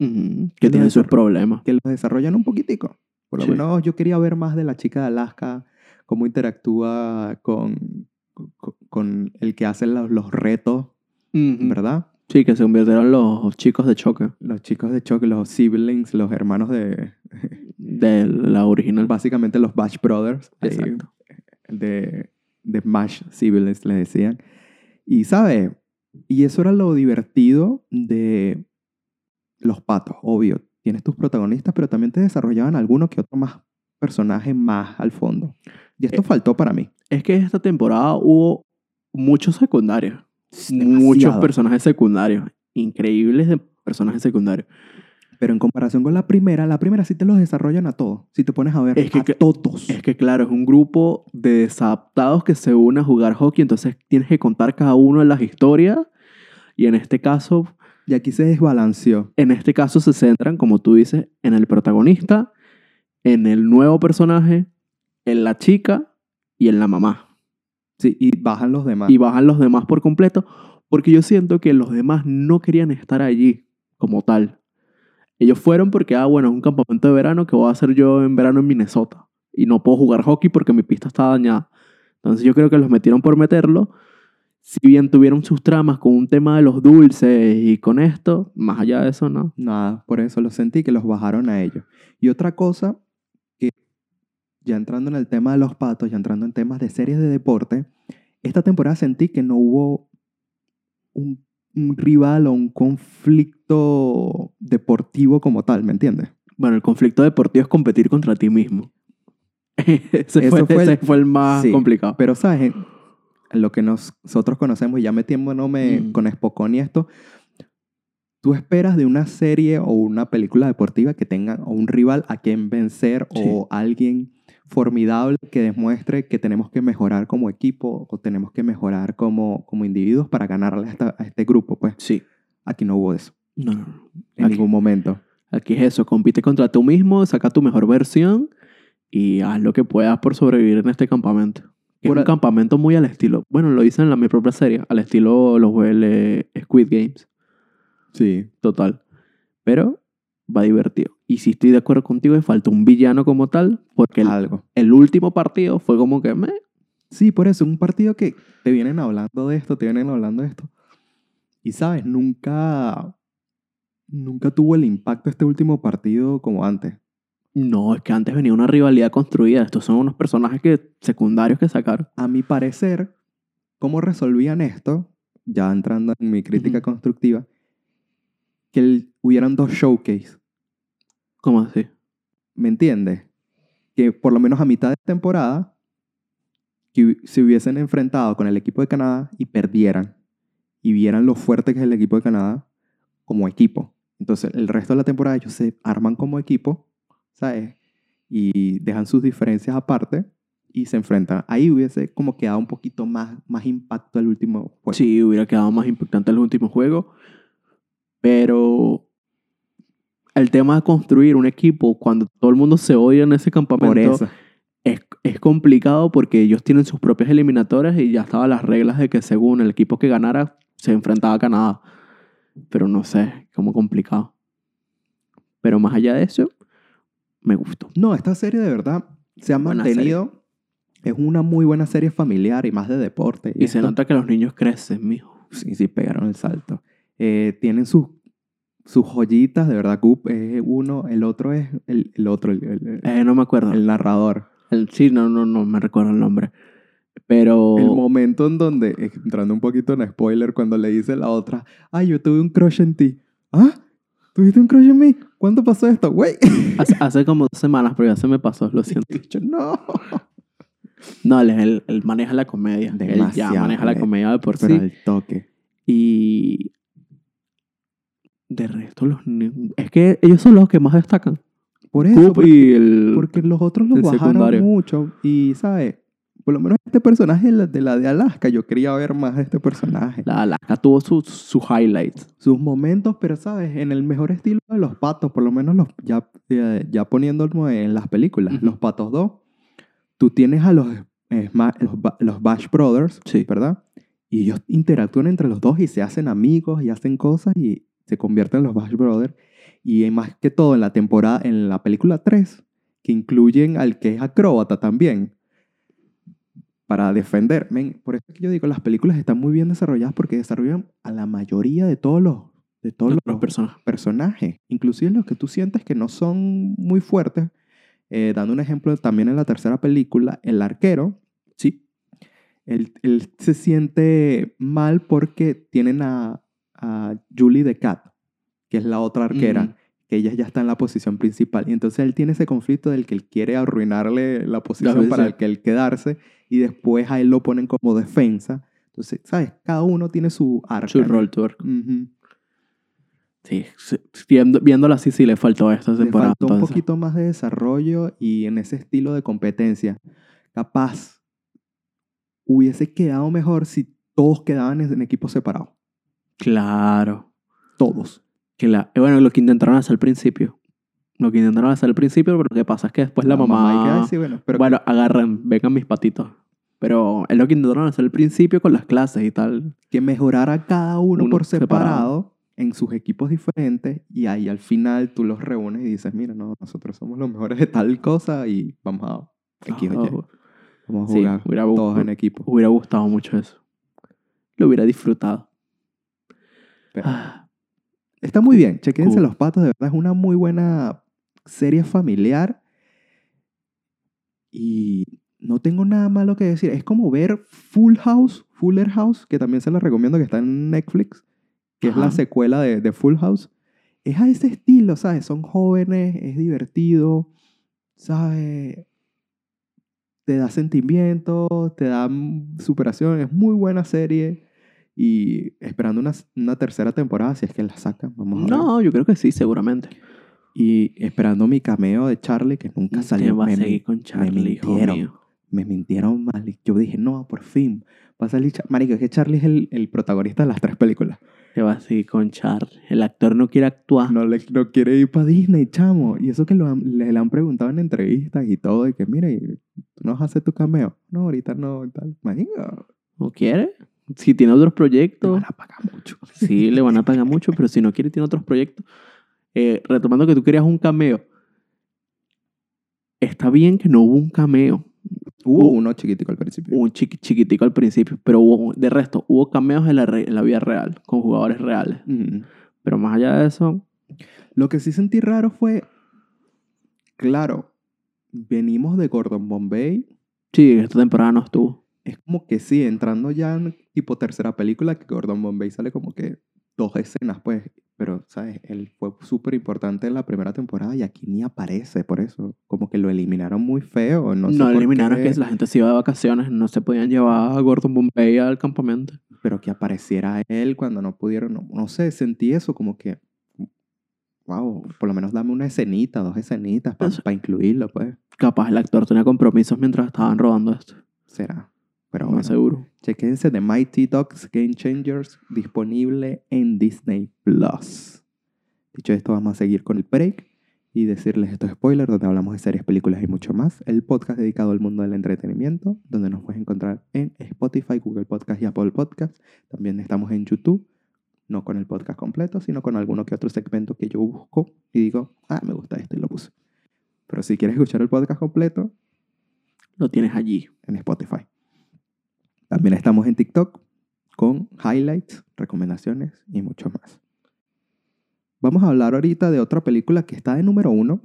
[SPEAKER 2] Ujú,
[SPEAKER 1] Que
[SPEAKER 2] Que tienen sus problemas.
[SPEAKER 1] que los desarrollan un poquitico. Por lo
[SPEAKER 2] Sí.
[SPEAKER 1] menos yo quería ver más de la chica de Alaska, cómo interactúa con, con, con el que hace los, los retos. ¿verdad?
[SPEAKER 2] Sí, que se convirtieron los chicos de choque
[SPEAKER 1] Los chicos de choque, los siblings, los hermanos de...
[SPEAKER 2] de la original.
[SPEAKER 1] Básicamente los Bash Brothers.
[SPEAKER 2] Exacto.
[SPEAKER 1] de, de Mash Siblings le decían. Y, ¿sabe? Y eso era lo divertido de los patos, obvio. Tienes tus protagonistas, pero también te desarrollaban alguno que otro más personaje más al fondo. Y esto
[SPEAKER 2] Eh,
[SPEAKER 1] faltó para mí.
[SPEAKER 2] Es que esta temporada hubo muchos secundarios. Muchos personajes secundarios. Increíbles de personajes secundarios.
[SPEAKER 1] Pero en comparación con la primera, la primera sí te los desarrollan a todos. Si te pones a ver
[SPEAKER 2] Es que-
[SPEAKER 1] a todos.
[SPEAKER 2] Es que claro, es un grupo de desadaptados que se unen a jugar hockey, entonces tienes que contar cada uno de las historias y en este caso,
[SPEAKER 1] Y aquí se desbalanceó.
[SPEAKER 2] en este caso se centran, como tú dices, en el protagonista, en el nuevo personaje, en la chica y en la mamá.
[SPEAKER 1] Sí, y bajan los demás.
[SPEAKER 2] Y bajan los demás por completo, porque yo siento que los demás no querían estar allí como tal. Ellos fueron porque, ah, bueno, es un campamento de verano que voy a hacer yo en verano en Minnesota. Y no puedo jugar hockey porque mi pista está dañada. Entonces yo creo que los metieron por meterlo. Si bien tuvieron sus tramas con un tema de los dulces y con esto, más allá de eso, no.
[SPEAKER 1] Nada, por eso lo sentí que los bajaron a ellos. Y otra cosa ya entrando en el tema de los patos, ya entrando en temas de series de deporte, esta temporada sentí que no hubo un, un rival o un conflicto deportivo como tal, ¿me entiendes?
[SPEAKER 2] Bueno, el conflicto deportivo es competir contra ti mismo. ese,
[SPEAKER 1] Eso
[SPEAKER 2] fue,
[SPEAKER 1] el-
[SPEAKER 2] ese fue el más
[SPEAKER 1] Sí,
[SPEAKER 2] complicado.
[SPEAKER 1] Pero, ¿sabes? En- lo que nos- nosotros conocemos, y ya metiéndome
[SPEAKER 2] Mm.
[SPEAKER 1] con Spocón y esto, tú esperas de una serie o una película deportiva que tenga o un rival a quien vencer
[SPEAKER 2] Sí.
[SPEAKER 1] o alguien formidable que demuestre que tenemos que mejorar como equipo o tenemos que mejorar como, como individuos para ganarle a, este grupo. Pues
[SPEAKER 2] Sí.
[SPEAKER 1] aquí no hubo eso
[SPEAKER 2] No, no, no.
[SPEAKER 1] en
[SPEAKER 2] Aquí-
[SPEAKER 1] ningún momento.
[SPEAKER 2] Aquí es eso, compite contra tú mismo, saca tu mejor versión y haz lo que puedas por sobrevivir en este campamento. Que
[SPEAKER 1] Por
[SPEAKER 2] es un
[SPEAKER 1] a-
[SPEAKER 2] campamento muy al estilo, bueno, lo dicen en la mi propia serie, al estilo los huele Squid Games,
[SPEAKER 1] Sí.
[SPEAKER 2] total. Pero va divertido. Y si estoy de acuerdo contigo, falta un villano como tal, porque el,
[SPEAKER 1] Algo.
[SPEAKER 2] el último partido fue como que me...
[SPEAKER 1] Sí, por eso, un partido que te vienen hablando de esto, te vienen hablando de esto. Y sabes, nunca, nunca tuvo el impacto este último partido como antes.
[SPEAKER 2] No, es que antes venía una rivalidad construida. Estos son unos personajes que, secundarios que sacaron.
[SPEAKER 1] A mi parecer, ¿cómo resolvían esto? Ya entrando en mi crítica
[SPEAKER 2] Ujú.
[SPEAKER 1] constructiva, que el- hubieran dos showcase,
[SPEAKER 2] ¿Cómo así?
[SPEAKER 1] ¿me entiendes? Que por lo menos a mitad de temporada, que se hubiesen enfrentado con el equipo de Canadá y perdieran, y vieran lo fuerte que es el equipo de Canadá como equipo. Entonces, el resto de la temporada ellos se arman como equipo, ¿sabes? Y dejan sus diferencias aparte y se enfrentan. Ahí hubiese como quedado un poquito más, más impacto el último juego.
[SPEAKER 2] Sí, hubiera quedado más impactante el último juego. Pero el tema de construir un equipo cuando todo el mundo se odia en ese campamento
[SPEAKER 1] por eso.
[SPEAKER 2] es, es complicado porque ellos tienen sus propias eliminatorias y ya estaban las reglas de que según el equipo que ganara se enfrentaba a Canadá. Pero no sé, como complicado. Pero más allá de eso, me gustó.
[SPEAKER 1] No, esta serie de verdad se ha mantenido. Es una muy buena serie familiar y más de deporte.
[SPEAKER 2] Y se
[SPEAKER 1] esto-
[SPEAKER 2] nota que los niños crecen, mijo.
[SPEAKER 1] Sí, sí, pegaron el salto. Eh, tienen sus, sus joyitas, de verdad. Goop es uno, el otro es el, el otro, el, el-
[SPEAKER 2] Eh, no me acuerdo.
[SPEAKER 1] el narrador.
[SPEAKER 2] El- sí, no, no, no me recuerdo el nombre. Pero...
[SPEAKER 1] El momento en donde, entrando un poquito en spoiler, cuando le dice la otra, ay, yo tuve un crush en ti. ¿Ah? ¿Tuviste un crush en mí? ¿Cuándo pasó esto? Güey.
[SPEAKER 2] Hace, hace como dos semanas, pero ya se me pasó, lo siento.
[SPEAKER 1] Yo, no.
[SPEAKER 2] No, él, él- él maneja la comedia. Él ya
[SPEAKER 1] Demasiado,
[SPEAKER 2] maneja la
[SPEAKER 1] eh.
[SPEAKER 2] comedia de por
[SPEAKER 1] Pero
[SPEAKER 2] sí.
[SPEAKER 1] al toque.
[SPEAKER 2] Y de resto, los es que ellos son los que más destacan.
[SPEAKER 1] Por eso, porque,
[SPEAKER 2] y el...
[SPEAKER 1] porque los otros los bajaron
[SPEAKER 2] secundario.
[SPEAKER 1] mucho. Y, ¿sabes? Por lo menos este personaje de la de, la de Alaska, yo quería ver más de este personaje.
[SPEAKER 2] La Alaska tuvo sus sus highlights.
[SPEAKER 1] Sus momentos, pero sabes, en el mejor estilo de los patos, por lo menos los, ya, eh, ya poniéndolo en las películas,
[SPEAKER 2] Ujú.
[SPEAKER 1] los patos 2, tú tienes a los, eh, los, los Bash Brothers,
[SPEAKER 2] Sí.
[SPEAKER 1] ¿verdad? Y ellos interactúan entre los dos y se hacen amigos y hacen cosas y se convierten en los Bash Brothers. Y más que todo en la temporada, en la película 3, que incluyen al que es acróbata también, para defender. Men, por eso es que yo digo, las películas están muy bien desarrolladas porque desarrollan a la mayoría de todos los, de todos
[SPEAKER 2] Los
[SPEAKER 1] los
[SPEAKER 2] personajes.
[SPEAKER 1] personajes, inclusive los que tú sientes que no son muy fuertes. Eh, dando un ejemplo también en la tercera película, el arquero,
[SPEAKER 2] Sí.
[SPEAKER 1] él, él se siente mal porque tienen a, a Julie the Cat, que es la otra arquera, que ella ya está en la posición principal. Y entonces él tiene ese conflicto del que él quiere arruinarle la posición para el que él quedarse y después a él lo ponen como defensa. Entonces, ¿sabes? Cada uno tiene su arca.
[SPEAKER 2] Su rol tour.
[SPEAKER 1] Ujú.
[SPEAKER 2] Sí. sí. Viendo, viéndola así, sí le faltó esta
[SPEAKER 1] Le
[SPEAKER 2] temporada.
[SPEAKER 1] faltó un poquito más de desarrollo y en ese estilo de competencia. Capaz hubiese quedado mejor si todos quedaban en, en equipos separados.
[SPEAKER 2] Claro.
[SPEAKER 1] Todos.
[SPEAKER 2] Que la, eh, bueno, lo que intentaron hacer al principio. Lo que intentaron hacer al principio, pero lo que pasa es que después la, mamá...
[SPEAKER 1] y que, "Ay, sí, bueno, pero
[SPEAKER 2] bueno, agarren, vengan mis patitos. Pero es lo que intentaron hacer al principio con las clases y tal.
[SPEAKER 1] que mejorara cada uno,
[SPEAKER 2] Uno
[SPEAKER 1] por separado,
[SPEAKER 2] separado.
[SPEAKER 1] en sus equipos diferentes y ahí al final tú los reúnes y dices, mira, no, nosotros somos los mejores de tal cosa y vamos a X o.
[SPEAKER 2] Ah,
[SPEAKER 1] Vamos a
[SPEAKER 2] sí,
[SPEAKER 1] jugar
[SPEAKER 2] hubiera,
[SPEAKER 1] todos en equipo.
[SPEAKER 2] hubiera gustado mucho eso. Lo hubiera disfrutado. Ah,
[SPEAKER 1] Está muy bien. Chequense
[SPEAKER 2] Cool.
[SPEAKER 1] Los Patos. De verdad es una muy buena serie familiar. Y no tengo nada malo que decir. Es como ver Full House, Fuller House, que también se la recomiendo que está en Netflix, que es la
[SPEAKER 2] Ajá.
[SPEAKER 1] secuela de, de Full House. Es a ese estilo, ¿sabes? Son jóvenes, es divertido, ¿sabes? Te da sentimientos, te da superación. Es muy buena serie. Y esperando una, una tercera temporada, si es que la sacan, vamos a ver.
[SPEAKER 2] no, yo creo que sí, seguramente.
[SPEAKER 1] Y esperando mi cameo de Charlie, que nunca
[SPEAKER 2] ¿Qué
[SPEAKER 1] salió.
[SPEAKER 2] va a
[SPEAKER 1] Me,
[SPEAKER 2] seguir con Charlie, hijo
[SPEAKER 1] mintieron.
[SPEAKER 2] mío?
[SPEAKER 1] me mintieron mal. Yo dije, no, por fin. Va a salir Char- Marico, es que Charlie es el, el protagonista de las tres películas.
[SPEAKER 2] ¿Qué va a seguir con Charlie? El actor no quiere actuar.
[SPEAKER 1] No, le, no quiere ir para Disney, chamo. Y eso que lo han- le, le han preguntado en entrevistas y todo. Y que, mira, ¿tú no vas a hacer tu cameo? No, ahorita no. Tal. Marico,
[SPEAKER 2] ¿No quiere? Si tiene otros proyectos,
[SPEAKER 1] van a pagar mucho.
[SPEAKER 2] sí, le van a pagar mucho, pero si no quiere, tiene otros proyectos. Eh, retomando que tú querías un cameo. Está bien que no hubo un cameo.
[SPEAKER 1] Hubo uno chiquitico al principio.
[SPEAKER 2] un chiqui- chiquitico al principio, pero hubo, de resto, hubo cameos en la, re- en la vida real, con jugadores reales. Pero más allá de eso,
[SPEAKER 1] Lo que sí sentí raro fue, claro, venimos de Gordon Bombay.
[SPEAKER 2] sí, esta temporada no estuvo.
[SPEAKER 1] Es como que sí, entrando ya en tipo tercera película, que Gordon Bombay sale como que dos escenas, pues. Pero, ¿sabes? Él fue súper importante en la primera temporada y aquí ni aparece, por eso. Como que lo eliminaron muy feo. No,
[SPEAKER 2] No,
[SPEAKER 1] sé por
[SPEAKER 2] eliminaron
[SPEAKER 1] qué,
[SPEAKER 2] que la gente se iba de vacaciones, no se podían llevar a Gordon Bombay al campamento.
[SPEAKER 1] Pero que apareciera él cuando no pudieron. No, no sé, sentí eso como que. Wow, por lo menos dame una escenita, dos escenitas para
[SPEAKER 2] Eso-
[SPEAKER 1] incluirlo, pues.
[SPEAKER 2] Capaz el actor tenía compromisos mientras estaban rodando esto.
[SPEAKER 1] Será. Pero
[SPEAKER 2] No
[SPEAKER 1] bueno.
[SPEAKER 2] seguro.
[SPEAKER 1] Chequense The Mighty Ducks Game Changers disponible en Disney Plus. Dicho esto, vamos a seguir con el break y decirles estos spoilers donde hablamos de series, películas y mucho más. El podcast dedicado al mundo del entretenimiento, donde nos puedes encontrar en Spotify, Google Podcast y Apple Podcast. También estamos en YouTube, no con el podcast completo, sino con alguno que otro segmento que yo busco y digo, ah, me gusta esto y lo puse. Pero si quieres escuchar el podcast completo,
[SPEAKER 2] Lo tienes allí.
[SPEAKER 1] en Spotify. También estamos en TikTok con highlights, recomendaciones y mucho más. Vamos a hablar ahorita de otra película que está de número uno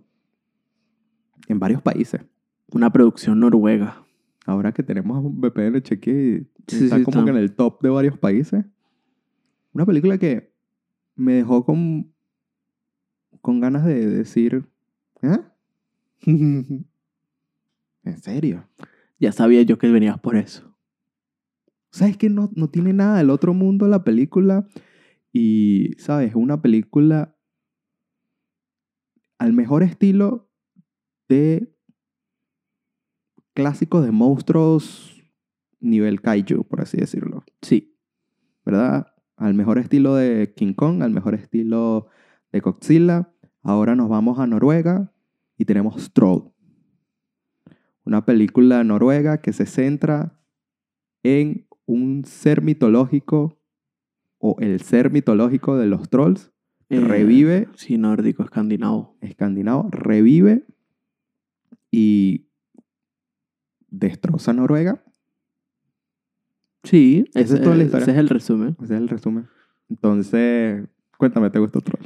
[SPEAKER 1] en varios países.
[SPEAKER 2] Una producción noruega.
[SPEAKER 1] Ahora que tenemos un VPN cheque,
[SPEAKER 2] Sí,
[SPEAKER 1] está
[SPEAKER 2] sí,
[SPEAKER 1] como
[SPEAKER 2] está.
[SPEAKER 1] que en el top de varios países. Una película que me dejó con, con ganas de decir, ¿eh? ¿En serio?
[SPEAKER 2] ya sabía yo que venías por eso.
[SPEAKER 1] ¿Sabes que no, no tiene nada del otro mundo la película? Y, ¿sabes? Es una película al mejor estilo de clásicos de monstruos nivel kaiju, por así decirlo.
[SPEAKER 2] Sí.
[SPEAKER 1] ¿Verdad? Al mejor estilo de King Kong, al mejor estilo de Godzilla. Ahora nos vamos a Noruega y tenemos Troll. Una película noruega que se centra en un ser mitológico o el ser mitológico de los trolls.
[SPEAKER 2] Eh,
[SPEAKER 1] revive,
[SPEAKER 2] Sí, nórdico, escandinavo.
[SPEAKER 1] escandinavo, revive y destroza Noruega.
[SPEAKER 2] Sí, ese,
[SPEAKER 1] es toda la historia.
[SPEAKER 2] ese es el resumen.
[SPEAKER 1] Ese es el resumen. Entonces, cuéntame, ¿te gustó Troll?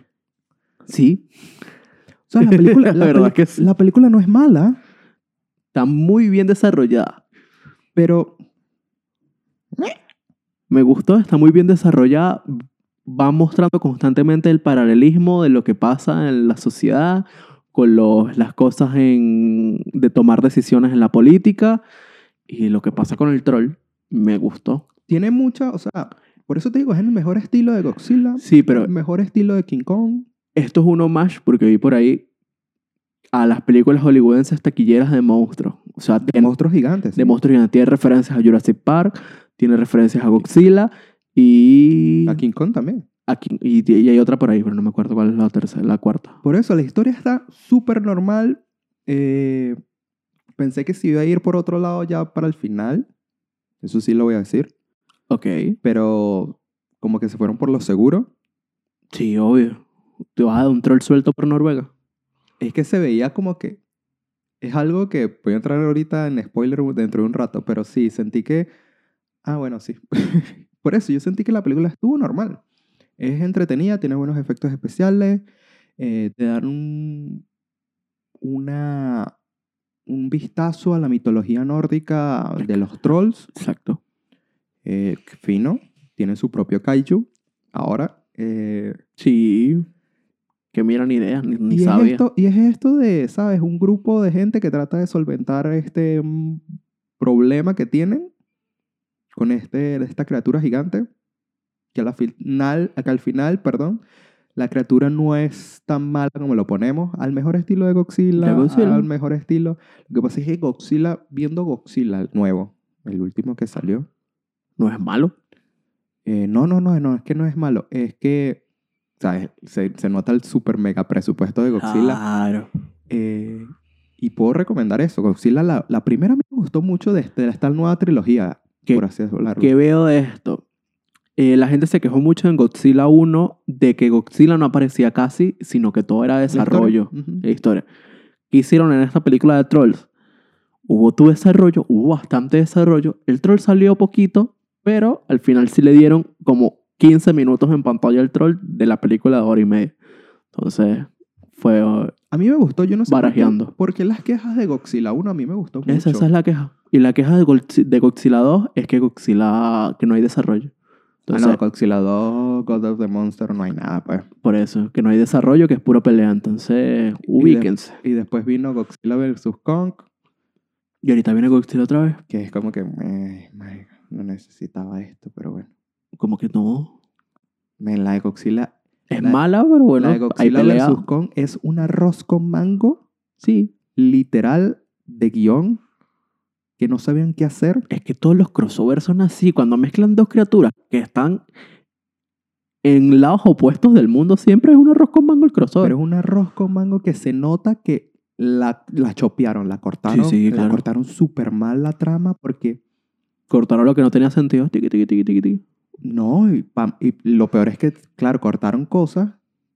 [SPEAKER 2] Sí,
[SPEAKER 1] O sea, la película,
[SPEAKER 2] La
[SPEAKER 1] la
[SPEAKER 2] verdad que sí.
[SPEAKER 1] la película no es mala,
[SPEAKER 2] está muy bien desarrollada.
[SPEAKER 1] pero
[SPEAKER 2] Me gustó, está muy bien desarrollada. Va mostrando constantemente el paralelismo de lo que pasa en la sociedad con los- las cosas en, de tomar decisiones en la política y lo que pasa con el troll. Me gustó.
[SPEAKER 1] tiene mucha, o sea, por eso te digo, es el mejor estilo de Godzilla,
[SPEAKER 2] Sí, pero
[SPEAKER 1] el mejor estilo de King Kong.
[SPEAKER 2] esto es un homage porque vi por ahí a las películas hollywoodenses taquilleras de monstruos. O sea,
[SPEAKER 1] De monstruos gigantes.
[SPEAKER 2] de monstruos gigantes. Tiene referencias a Jurassic Park, tiene referencias a Godzilla y...
[SPEAKER 1] A King Kong también.
[SPEAKER 2] aquí- y, y hay otra por ahí, pero no me acuerdo cuál es la tercera, la cuarta.
[SPEAKER 1] Por eso, la historia está súper normal. Eh, pensé que se iba a ir por otro lado ya para el final. Eso sí lo voy a decir.
[SPEAKER 2] Ok.
[SPEAKER 1] Pero como que se fueron por lo seguro.
[SPEAKER 2] Sí, obvio. Te vas a dar un troll suelto por Noruega.
[SPEAKER 1] Es que se veía como que... Es algo que voy a entrar ahorita en spoiler dentro de un rato, pero sí, sentí que... Ah, bueno, sí. Por eso, yo sentí que la película estuvo normal. Es entretenida, tiene buenos efectos especiales, eh, te dan un, una, un vistazo a la mitología nórdica de los trolls.
[SPEAKER 2] Exacto.
[SPEAKER 1] eh, fino, tiene su propio kaiju. Ahora, eh,
[SPEAKER 2] Sí. Que mira ni idea, ni, ni
[SPEAKER 1] y, es esto, y es esto de, ¿sabes? Un grupo de gente que trata de solventar este mm, problema que tienen con este, esta criatura gigante. Que a la final, que al final, perdón, la criatura no es tan mala como lo ponemos. Al mejor estilo de Godzilla. Al mejor estilo. Lo que pasa es que Godzilla, viendo Godzilla el nuevo, el último que salió.
[SPEAKER 2] No es malo.
[SPEAKER 1] eh, no, no, no, no, es que no es malo. Es que, ¿sabes? Se, se nota el super mega presupuesto de Godzilla.
[SPEAKER 2] Claro.
[SPEAKER 1] Eh, y puedo recomendar eso. Godzilla, la, la primera me gustó mucho de, este- de esta nueva trilogía,
[SPEAKER 2] ¿Qué-
[SPEAKER 1] por así.
[SPEAKER 2] ¿Qué veo de esto? Eh, la gente se quejó mucho en Godzilla 1 de que Godzilla no aparecía casi, sino que todo era
[SPEAKER 1] historia.
[SPEAKER 2] desarrollo. La historia. ¿Qué hicieron en esta película de Trolls? Hubo tu desarrollo, hubo bastante desarrollo. El troll salió poquito, pero al final sí le dieron como 15 minutos en pantalla al troll de la película de hora y media. Entonces, fue...
[SPEAKER 1] A mí me gustó, yo no sé
[SPEAKER 2] Barajeando.
[SPEAKER 1] por qué las quejas de Godzilla 1 a mí me gustó mucho.
[SPEAKER 2] Esa, esa es la queja. Y la queja de, Godzi- de Godzilla 2 es que Godzilla... que no hay desarrollo.
[SPEAKER 1] Ah,
[SPEAKER 2] Entonces,
[SPEAKER 1] no, Godzilla 2, God of the Monster, no hay nada, pues.
[SPEAKER 2] por eso, que no hay desarrollo, que es puro pelea. Entonces, ubíquense.
[SPEAKER 1] Y después vino Godzilla vs. Kong,
[SPEAKER 2] Y ahorita viene Godzilla otra vez.
[SPEAKER 1] que es como que, eh, marico, no necesitaba esto, pero bueno.
[SPEAKER 2] Como que no.
[SPEAKER 1] Men, la de Godzilla,
[SPEAKER 2] Es
[SPEAKER 1] La-
[SPEAKER 2] mala, pero bueno,
[SPEAKER 1] la de Godzilla vs. Kong es un arroz con mango
[SPEAKER 2] Sí.
[SPEAKER 1] literal de guion que no sabían qué hacer.
[SPEAKER 2] Es que todos los crossovers son así. Cuando mezclan dos criaturas que están en lados opuestos del mundo, siempre es un arroz con mango el crossover.
[SPEAKER 1] Pero es un arroz con mango que se nota que la, la chopearon, la cortaron.
[SPEAKER 2] Sí, sí,
[SPEAKER 1] la
[SPEAKER 2] claro.
[SPEAKER 1] cortaron súper mal la trama porque
[SPEAKER 2] Cortaron lo que no tenía sentido. Tiqui, tiqui, tiqui, tiqui, tiqui.
[SPEAKER 1] no, y, pam, y lo peor es que, claro, cortaron cosas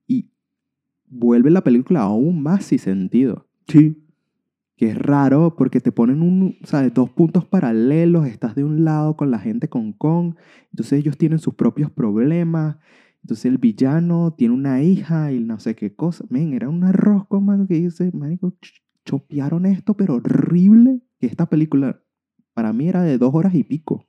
[SPEAKER 1] y vuelve la película aún más sin sentido.
[SPEAKER 2] Sí.
[SPEAKER 1] Que es raro porque te ponen un, ¿sabes? dos puntos paralelos, estás de un lado con la gente con Kong, entonces ellos tienen sus propios problemas, entonces el villano tiene una hija y no sé qué cosa. Men, era un arroz con mango que dice, marico, ch- chopearon esto, pero horrible, que esta película para mí era de dos horas y pico,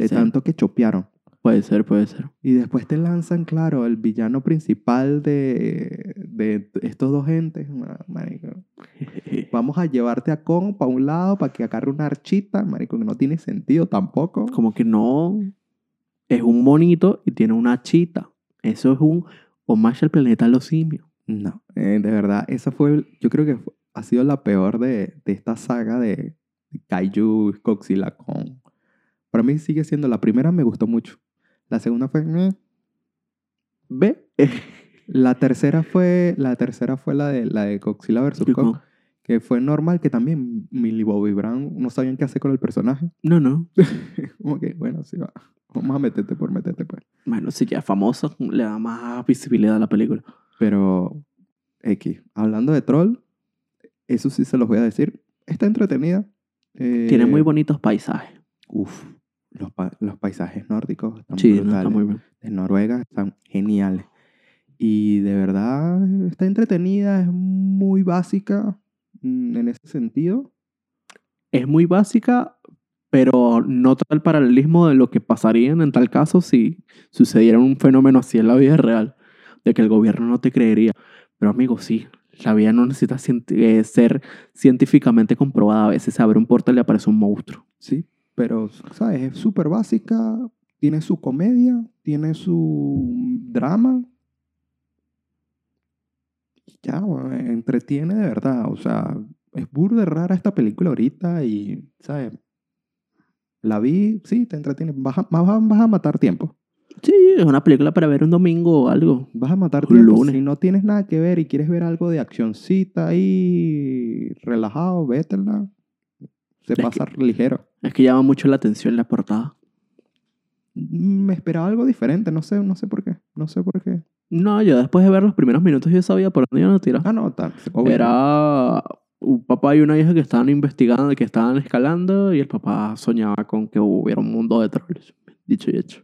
[SPEAKER 1] de tanto que chopearon.
[SPEAKER 2] Puede ser, puede ser.
[SPEAKER 1] Y después te lanzan, claro, el villano principal de, de estos dos entes. Ma- Marico. Vamos a llevarte a Kong para un lado para que agarre una archita, marico, que no tiene sentido tampoco.
[SPEAKER 2] Como que no. Es un monito y tiene una chita. Eso es un homage al planeta de los simios.
[SPEAKER 1] No, eh, de verdad, esa fue, yo creo que fue- ha sido la peor de, de esta saga de, Kaiju, Godzilla con... Para mí sigue siendo, la primera me gustó mucho. La segunda fue... meh.
[SPEAKER 2] ¿Ve?
[SPEAKER 1] La tercera fue la tercera fue la de la de Godzilla vs. Kong, que fue normal que también Millie Bobby Brown no sabían qué hacer con el personaje.
[SPEAKER 2] No, no.
[SPEAKER 1] Como que, bueno, sí va. Vamos a meterte por meterte, pues.
[SPEAKER 2] Bueno, si ya es famoso, le da más visibilidad a la película.
[SPEAKER 1] Pero, X, hablando de Troll, eso sí se los voy a decir. Está entretenida. Eh,
[SPEAKER 2] Tiene muy bonitos paisajes.
[SPEAKER 1] Uf, los, pa- los paisajes nórdicos están
[SPEAKER 2] Sí, no,
[SPEAKER 1] brutales.
[SPEAKER 2] está muy bien.
[SPEAKER 1] de Noruega están geniales. Y de verdad está entretenida, es muy básica mm, en ese sentido.
[SPEAKER 2] Es muy básica, pero no tal paralelismo de lo que pasaría en tal caso si sucediera un fenómeno así en la vida real, de que el gobierno no te creería. Pero amigo, sí, la vida no necesita eh, ser científicamente comprobada. A veces se abre un portal y aparece un monstruo.
[SPEAKER 1] Sí, pero, ¿sabes? Es súper básica, tiene su comedia, tiene su drama. Y ya, bueno, entretiene de verdad. O sea, es burda rara esta película ahorita y, ¿sabes? La vi, sí, te entretiene. Vas a, vas a- vas a matar tiempo.
[SPEAKER 2] Sí, es una película para ver un domingo o algo.
[SPEAKER 1] Vas a matar
[SPEAKER 2] Un
[SPEAKER 1] tiempo.
[SPEAKER 2] lunes.
[SPEAKER 1] Si no tienes nada que ver y quieres ver algo de accioncita ahí relajado, vétela. Se
[SPEAKER 2] que-
[SPEAKER 1] pasa ligero.
[SPEAKER 2] Es que llama mucho la atención la portada.
[SPEAKER 1] Mm, Me esperaba algo diferente, no sé, no sé por qué. No sé por qué.
[SPEAKER 2] No, yo después de ver los primeros minutos yo sabía por dónde iban a tirar.
[SPEAKER 1] Ah, no, obvio.
[SPEAKER 2] Era un papá y una hija que estaban investigando, que estaban escalando y el papá soñaba con que hubiera un mundo de trolls. Dicho y hecho.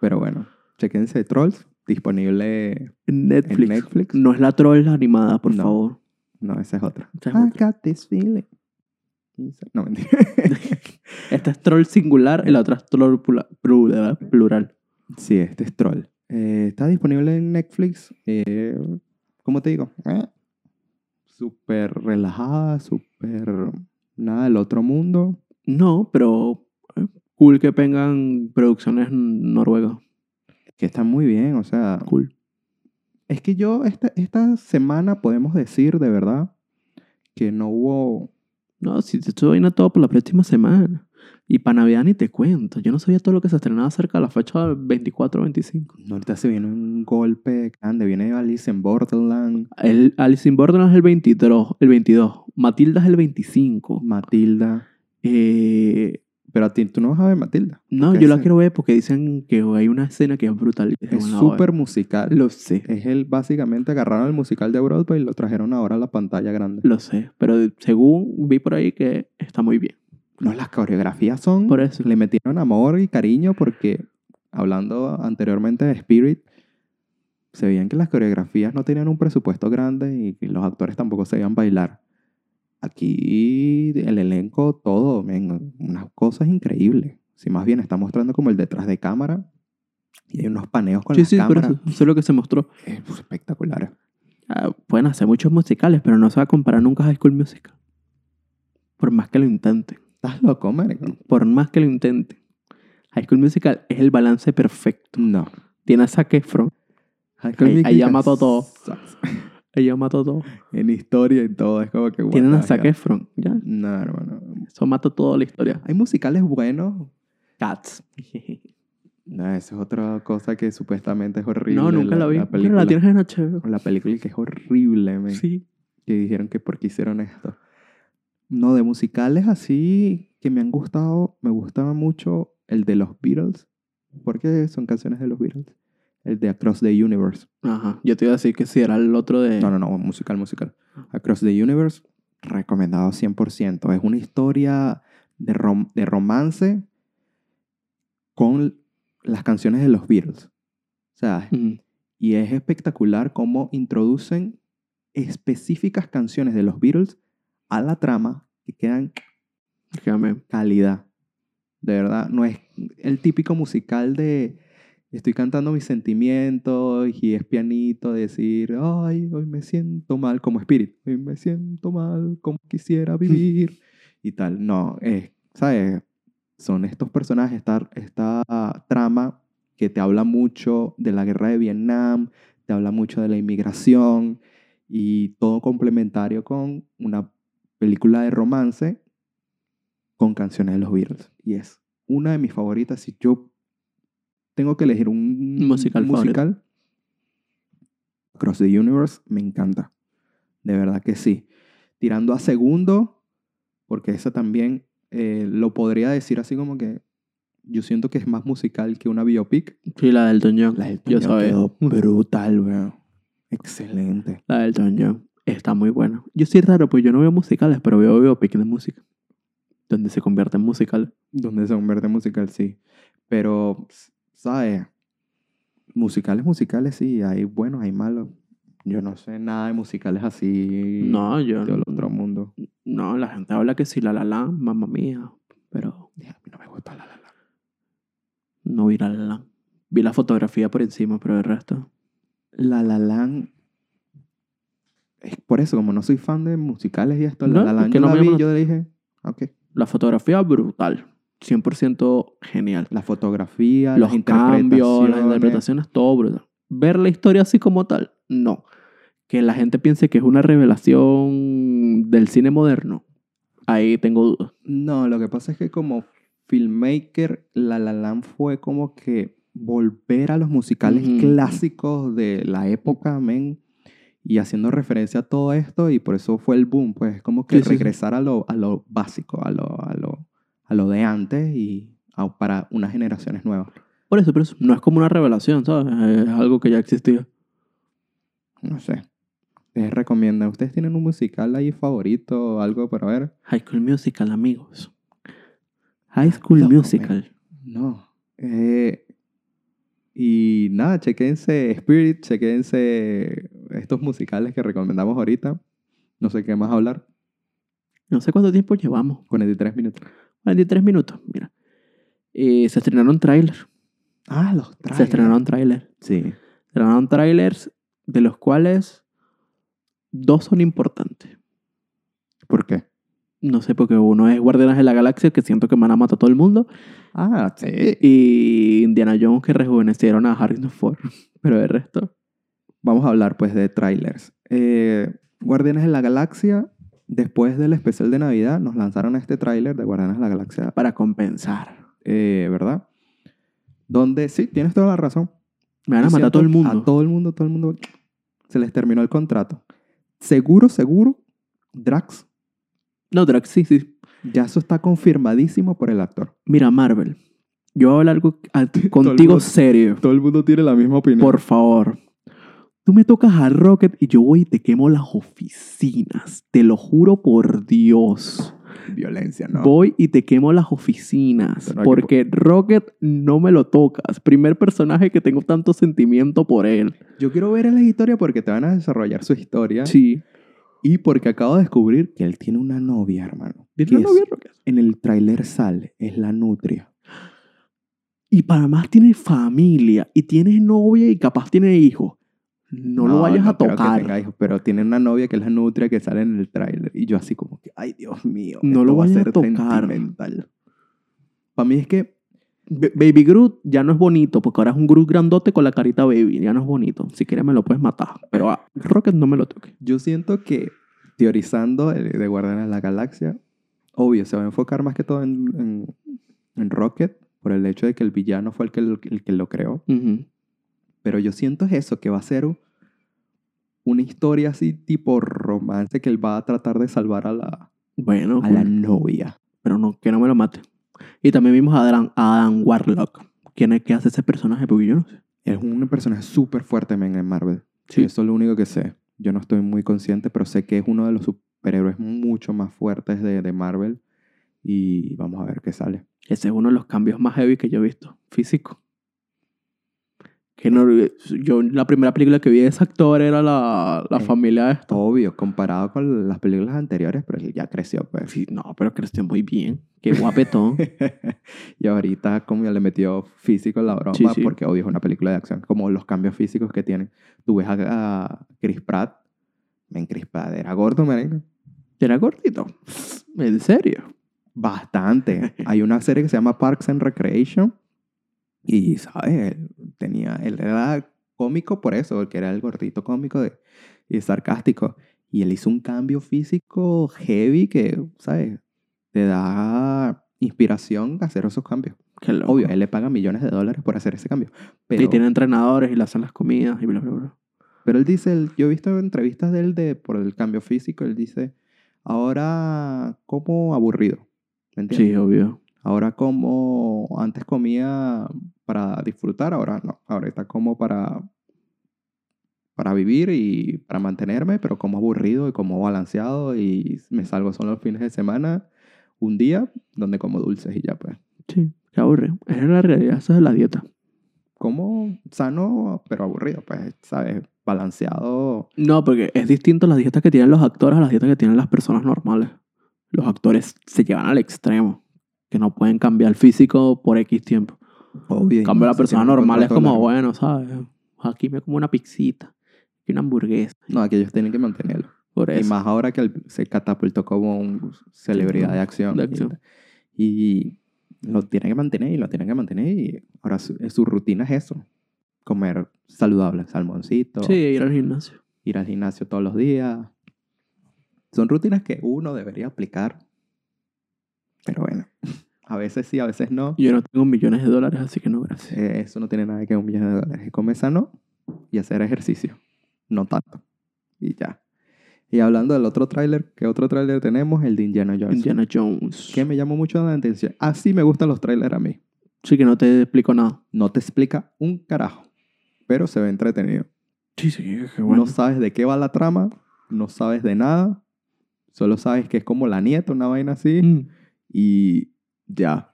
[SPEAKER 1] Pero bueno, chequense Trolls, disponible.
[SPEAKER 2] En Netflix.
[SPEAKER 1] Netflix?
[SPEAKER 2] No es la troll animada, por
[SPEAKER 1] No.
[SPEAKER 2] favor.
[SPEAKER 1] No, esa es otra.
[SPEAKER 2] Esa es
[SPEAKER 1] I
[SPEAKER 2] otra.
[SPEAKER 1] got this feeling. No, mentira.
[SPEAKER 2] Esta es troll singular y la otra es troll plural. plural.
[SPEAKER 1] sí, este es Troll. Eh, está disponible en Netflix. Eh, ¿Cómo te digo? Eh, súper relajada, súper nada del otro mundo.
[SPEAKER 2] No, pero eh, cool que vengan producciones noruegas.
[SPEAKER 1] Que está muy bien, o sea.
[SPEAKER 2] Cool.
[SPEAKER 1] Es que yo, esta, esta semana podemos decir de verdad que no hubo.
[SPEAKER 2] No, si te estoy viendo todo por la próxima semana. Y para Navidad ni te cuento. Yo no sabía todo lo que se estrenaba cerca de la fecha del 24 25.
[SPEAKER 1] no, Ahorita se viene un golpe grande. Viene Alice en Borderland,
[SPEAKER 2] El Alice in Borderland es el 22, el 22. Matilda es el 25.
[SPEAKER 1] Matilda.
[SPEAKER 2] Eh,
[SPEAKER 1] Pero a ti, tú no vas a ver Matilda.
[SPEAKER 2] no, yo la quiero ver porque dicen que hay una escena que es brutal.
[SPEAKER 1] Es súper musical.
[SPEAKER 2] Lo sé,
[SPEAKER 1] Es el, básicamente agarraron el musical de Broadway y lo trajeron ahora a la pantalla grande.
[SPEAKER 2] lo sé. Pero según vi por ahí que está muy bien.
[SPEAKER 1] No, las coreografías son.
[SPEAKER 2] Por eso.
[SPEAKER 1] Le metieron amor y cariño porque, hablando anteriormente de Spirit, se veían que las coreografías no tenían un presupuesto grande y los actores tampoco sabían bailar. Aquí el elenco, todo, men, unas cosas increíbles. Si más bien está mostrando como el detrás de cámara y hay unos paneos con
[SPEAKER 2] Sí,
[SPEAKER 1] las
[SPEAKER 2] sí,
[SPEAKER 1] cámaras.
[SPEAKER 2] eso. Eso es lo que se mostró.
[SPEAKER 1] Es espectacular.
[SPEAKER 2] Ah, pueden hacer muchos musicales, pero no se va a comparar nunca a High School Musical. Por más que lo intenten.
[SPEAKER 1] ¿Estás loco, marico?
[SPEAKER 2] Por más que lo intenten. High School Musical es el balance perfecto.
[SPEAKER 1] No.
[SPEAKER 2] Tiene a Zac Efron. Ahí- ahí ya mató todo. Ella mató todo.
[SPEAKER 1] En historia y todo. Es como que...
[SPEAKER 2] Tienen
[SPEAKER 1] what
[SPEAKER 2] a Zac
[SPEAKER 1] hell.
[SPEAKER 2] Efron. Ya.
[SPEAKER 1] No, hermano.
[SPEAKER 2] Eso mata toda la historia.
[SPEAKER 1] Hay musicales buenos.
[SPEAKER 2] Cats.
[SPEAKER 1] No, esa es otra cosa que supuestamente es horrible.
[SPEAKER 2] no, nunca la, vi.
[SPEAKER 1] La
[SPEAKER 2] pero
[SPEAKER 1] película,
[SPEAKER 2] la tienes en HBO.
[SPEAKER 1] la película que es horrible, men,
[SPEAKER 2] Sí.
[SPEAKER 1] Que dijeron que por qué hicieron esto. No, de musicales así que me han gustado, me gustaba mucho el de los Beatles. Porque son canciones de los Beatles. El de Across the Universe.
[SPEAKER 2] Ajá. Yo te iba a decir que si era el otro de.
[SPEAKER 1] No, no, no, musical, musical. Across the Universe, recomendado 100%. Es una historia de, rom- de romance con las canciones de los Beatles. O sea,
[SPEAKER 2] Ujú.
[SPEAKER 1] y es espectacular cómo introducen específicas canciones de los Beatles a la trama que quedan
[SPEAKER 2] Déjame.
[SPEAKER 1] calidad. De verdad, no es el típico musical de estoy cantando mis sentimientos y es pianito decir, ay, hoy me siento mal como Spirit, hoy me siento mal como quisiera vivir y tal. No, es, ¿sabes? Son estos personajes, esta, esta trama que te habla mucho de la guerra de Vietnam, te habla mucho de la inmigración y todo complementario con una película de romance con canciones de los Beatles. Y es una de mis favoritas. Si yo tengo que elegir un
[SPEAKER 2] Musical
[SPEAKER 1] musical Across the Universe, me encanta. De verdad que sí. Tirando a segundo, porque esa también eh, lo podría decir así como que yo siento que es más musical que una biopic.
[SPEAKER 2] Sí, la del Elton John.
[SPEAKER 1] La del
[SPEAKER 2] Yo sabía.
[SPEAKER 1] quedó brutal, weón. Excelente.
[SPEAKER 2] La del Elton John. Está muy buena. Yo sí raro, pues yo no veo musicales, pero veo biopic de música. Donde se convierte en musical.
[SPEAKER 1] Donde se convierte en musical, sí. Pero, ¿sabes? Musicales, musicales, sí. Hay buenos, hay malos. Yo no sé nada de musicales así
[SPEAKER 2] No, yo...
[SPEAKER 1] del otro mundo.
[SPEAKER 2] No, la gente habla que sí, la la la, mamá mía. Pero
[SPEAKER 1] A mí no me gusta la la la.
[SPEAKER 2] no vi la la la. Vi la fotografía por encima, pero el resto...
[SPEAKER 1] La La Land. Es por eso, como no soy fan de musicales y esto, La
[SPEAKER 2] No,
[SPEAKER 1] La
[SPEAKER 2] que
[SPEAKER 1] yo
[SPEAKER 2] no
[SPEAKER 1] la
[SPEAKER 2] me
[SPEAKER 1] vi, yo dije, ok.
[SPEAKER 2] La fotografía brutal. 100% genial.
[SPEAKER 1] La fotografía,
[SPEAKER 2] Los
[SPEAKER 1] las
[SPEAKER 2] cambios, las
[SPEAKER 1] interpretaciones.
[SPEAKER 2] todo brutal. Ver la historia así como tal, no. Que la gente piense que es una revelación del cine moderno, ahí tengo dudas.
[SPEAKER 1] No, lo que pasa es que como filmmaker, La La Land fue como que volver a los musicales clásicos de la época, men, y haciendo referencia a todo esto, y por eso fue el boom, pues es como que
[SPEAKER 2] Sí, sí, sí.
[SPEAKER 1] regresar a lo, a lo básico, a lo, a, lo, a lo de antes y a- para unas generaciones nuevas.
[SPEAKER 2] Por eso, pero eso no es como una revelación, ¿sabes? Es algo que ya existía.
[SPEAKER 1] No sé. Les recomiendo. ¿Ustedes tienen un musical ahí favorito o algo para ver?
[SPEAKER 2] High School Musical, amigos. High School
[SPEAKER 1] Loco,
[SPEAKER 2] Musical.
[SPEAKER 1] No. Eh, y nada, chequense Spirit, chequense estos musicales que recomendamos ahorita. No sé qué más hablar.
[SPEAKER 2] No sé cuánto tiempo llevamos.
[SPEAKER 1] 43 minutos.
[SPEAKER 2] 43 minutos, mira. Eh, se estrenaron trailers.
[SPEAKER 1] Ah, los trailers.
[SPEAKER 2] Se estrenaron trailers.
[SPEAKER 1] Sí.
[SPEAKER 2] Se estrenaron trailers de los cuales dos son importantes.
[SPEAKER 1] ¿Por qué?
[SPEAKER 2] No sé, porque uno es Guardianes de la Galaxia, que siento que van a matar a todo el mundo.
[SPEAKER 1] Ah, sí.
[SPEAKER 2] Y Indiana Jones, que rejuvenecieron a Harrison Ford. Pero el resto.
[SPEAKER 1] Vamos a hablar pues de trailers. Eh, Guardianes de la Galaxia, después del especial de Navidad, nos lanzaron este tráiler de Guardianes de la Galaxia
[SPEAKER 2] Para compensar.
[SPEAKER 1] eh, ¿verdad? Donde, sí, tienes toda la razón.
[SPEAKER 2] Me van a matar a todo el mundo.
[SPEAKER 1] A todo el mundo, todo el mundo. Se les terminó el contrato. Seguro, seguro, Drax,
[SPEAKER 2] No, Drax, sí, sí.
[SPEAKER 1] ya eso está confirmadísimo por el actor.
[SPEAKER 2] Mira, Marvel. Yo voy a hablar algo contigo
[SPEAKER 1] mundo-
[SPEAKER 2] serio.
[SPEAKER 1] Todo el mundo tiene la misma opinión.
[SPEAKER 2] Por favor. Tú me tocas a Rocket y yo voy y te quemo las oficinas. Te lo juro por Dios.
[SPEAKER 1] violencia, ¿no?
[SPEAKER 2] Voy y te quemo las oficinas.
[SPEAKER 1] Que
[SPEAKER 2] Porque Rocket no me lo tocas. Primer personaje que tengo tanto sentimiento por él.
[SPEAKER 1] Yo quiero ver en la historia porque te van a desarrollar su historia.
[SPEAKER 2] Sí.
[SPEAKER 1] Y porque acabo de descubrir que él tiene una novia, hermano.
[SPEAKER 2] ¿Tiene una
[SPEAKER 1] es-
[SPEAKER 2] novia, Rocket?
[SPEAKER 1] En el tráiler sale, es la nutria.
[SPEAKER 2] Y para más tiene familia. Y tiene novia y capaz tiene hijos. No, lo vayas a
[SPEAKER 1] creo que
[SPEAKER 2] tocar.
[SPEAKER 1] tenga hijos, pero tiene una novia que es la nutria que sale en el tráiler. Y yo así como que, ay, Dios mío.
[SPEAKER 2] No lo
[SPEAKER 1] va
[SPEAKER 2] vayas a
[SPEAKER 1] ser
[SPEAKER 2] tocar.
[SPEAKER 1] sentimental. Para mí es que
[SPEAKER 2] Ba- Baby Groot ya no es bonito porque ahora es un Groot grandote con la carita baby. Ya no es bonito. Si quieres me lo puedes matar. Pero a Rocket no me lo toques.
[SPEAKER 1] yo siento que teorizando de, Guardianes de la Galaxia, obvio, se va a enfocar más que todo en, en, en Rocket por el hecho de que el villano fue el que, lo- el que lo creó. Pero yo siento es eso, que va a ser una historia así tipo romance que él va a tratar de salvar a la,
[SPEAKER 2] Bueno,
[SPEAKER 1] a la novia.
[SPEAKER 2] pero no, que no me lo mate. Y también vimos a Adam, a Adam Warlock. ¿Quién es que hace ese personaje? Porque yo no sé.
[SPEAKER 1] Es un personaje súper fuerte men, en Marvel.
[SPEAKER 2] Sí.
[SPEAKER 1] Eso es lo único que sé. Yo no estoy muy consciente, pero sé que es uno de los superhéroes mucho más fuertes de, de Marvel. Y vamos a ver qué sale.
[SPEAKER 2] Ese es uno de los cambios más heavy que yo he visto. Físico. Que no, yo la primera película que vi de ese actor era la, la familia de esto.
[SPEAKER 1] Obvio, comparado con las películas anteriores, pero él ya creció, pues.
[SPEAKER 2] Sí, no, pero creció muy bien. Qué guapetón.
[SPEAKER 1] y ahorita como ya le metió físico en la broma,
[SPEAKER 2] Sí, sí.
[SPEAKER 1] porque obvio es una película de acción, como los cambios físicos que tienen. Tú ves a, a Chris Pratt, ven Chris Pratt, era gordo, marico.
[SPEAKER 2] Era gordito. En serio.
[SPEAKER 1] Bastante. Hay una serie que se llama Parks and Recreation y, ¿sabes? Él tenía, él era cómico por eso, porque era el gordito cómico de, y sarcástico. Y él hizo un cambio físico heavy que, ¿sabes? te da inspiración a hacer esos cambios. Obvio, él le pagan millones de dólares por hacer ese cambio. Pero,
[SPEAKER 2] Y tiene entrenadores y le hacen las comidas y bla, bla, bla.
[SPEAKER 1] pero él dice, yo he visto entrevistas de él de, por el cambio físico, él dice, ahora como aburrido. ¿Me entiendes?
[SPEAKER 2] Sí, obvio.
[SPEAKER 1] Ahora como antes comía para disfrutar, ahora no. Ahorita como para, para vivir y para mantenerme, pero como aburrido y como balanceado y me salgo solo los fines de semana, un día donde como dulces y ya pues.
[SPEAKER 2] Sí, qué aburrido. Es la realidad, eso es la dieta.
[SPEAKER 1] Como sano, pero aburrido, pues, ¿sabes? Balanceado.
[SPEAKER 2] No, porque es distinto las dietas que tienen los actores a las dietas que tienen las personas normales. Los actores se llevan al extremo, que no pueden cambiar el físico por X tiempo.
[SPEAKER 1] Obvio.
[SPEAKER 2] En cambio, la
[SPEAKER 1] se
[SPEAKER 2] persona normal es como,
[SPEAKER 1] largo.
[SPEAKER 2] bueno, ¿sabes? Aquí me como una pizzita y una hamburguesa.
[SPEAKER 1] No, que ellos tienen que mantenerlo.
[SPEAKER 2] Por
[SPEAKER 1] Y más ahora que él se catapultó como un celebridad de acción.
[SPEAKER 2] De acción.
[SPEAKER 1] Y lo tienen que mantener y lo tienen que mantener. Y ahora su, su rutina es eso. Comer saludable, salmoncito,
[SPEAKER 2] Sí, ir al gimnasio.
[SPEAKER 1] ir al gimnasio todos los días. Son rutinas que uno debería aplicar. Pero bueno, a veces sí, a veces no.
[SPEAKER 2] Yo no tengo millones de dólares, así que no, gracias.
[SPEAKER 1] Eh, eso no tiene nada que ver con millón de dólares. Es comer sano y hacer ejercicio. No tanto. Y ya. Y hablando del otro tráiler, ¿qué otro tráiler tenemos? El de Indiana Jones.
[SPEAKER 2] Indiana Jones.
[SPEAKER 1] Que me llamó mucho la atención. Así me gustan los trailers a mí.
[SPEAKER 2] Sí, que no te explico nada.
[SPEAKER 1] No te explica un carajo, pero se ve entretenido.
[SPEAKER 2] Sí, sí, qué bueno.
[SPEAKER 1] No sabes de qué va la trama, no sabes de nada, solo sabes que es como la nieta, una vaina así,
[SPEAKER 2] Mm.
[SPEAKER 1] Y ya.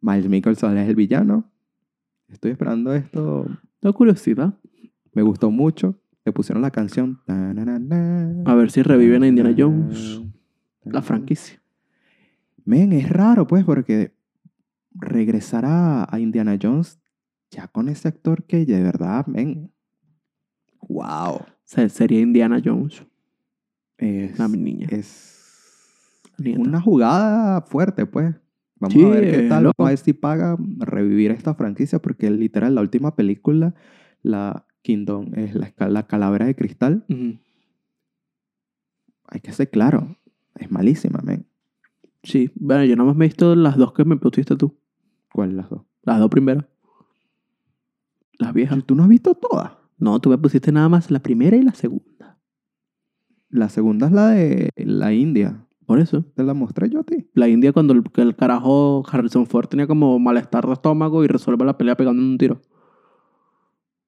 [SPEAKER 1] Miles Mikkelsen es el villano. Estoy esperando esto.
[SPEAKER 2] Da curiosidad.
[SPEAKER 1] Me gustó mucho. Le pusieron la canción.
[SPEAKER 2] A ver si reviven a Indiana Jones, la franquicia.
[SPEAKER 1] Men, es raro, pues, porque regresar a, a Indiana Jones ya con ese actor que de verdad, men. Wow.
[SPEAKER 2] Se- sería Indiana Jones,
[SPEAKER 1] Es,
[SPEAKER 2] la niña.
[SPEAKER 1] es
[SPEAKER 2] nieta.
[SPEAKER 1] una jugada fuerte, pues. Vamos
[SPEAKER 2] Sí,
[SPEAKER 1] a ver qué tal.
[SPEAKER 2] loco.
[SPEAKER 1] Vamos a ver si paga revivir esta franquicia, porque literal, la última película, la Kingdom, es la, la calavera de cristal. Hay que ser claro, es malísima, men.
[SPEAKER 2] Sí, bueno, yo nada más me he visto las dos que me pusiste tú.
[SPEAKER 1] ¿Cuál de las dos?
[SPEAKER 2] Las dos primeras. Las viejas.
[SPEAKER 1] ¿Tú no has visto todas?
[SPEAKER 2] No, tú me pusiste nada más la primera y la segunda.
[SPEAKER 1] La segunda es la de la India.
[SPEAKER 2] Por eso.
[SPEAKER 1] Te la mostré yo a ti.
[SPEAKER 2] La India cuando el, que el carajo Harrison Ford tenía como malestar de estómago y resuelve la pelea pegando un tiro.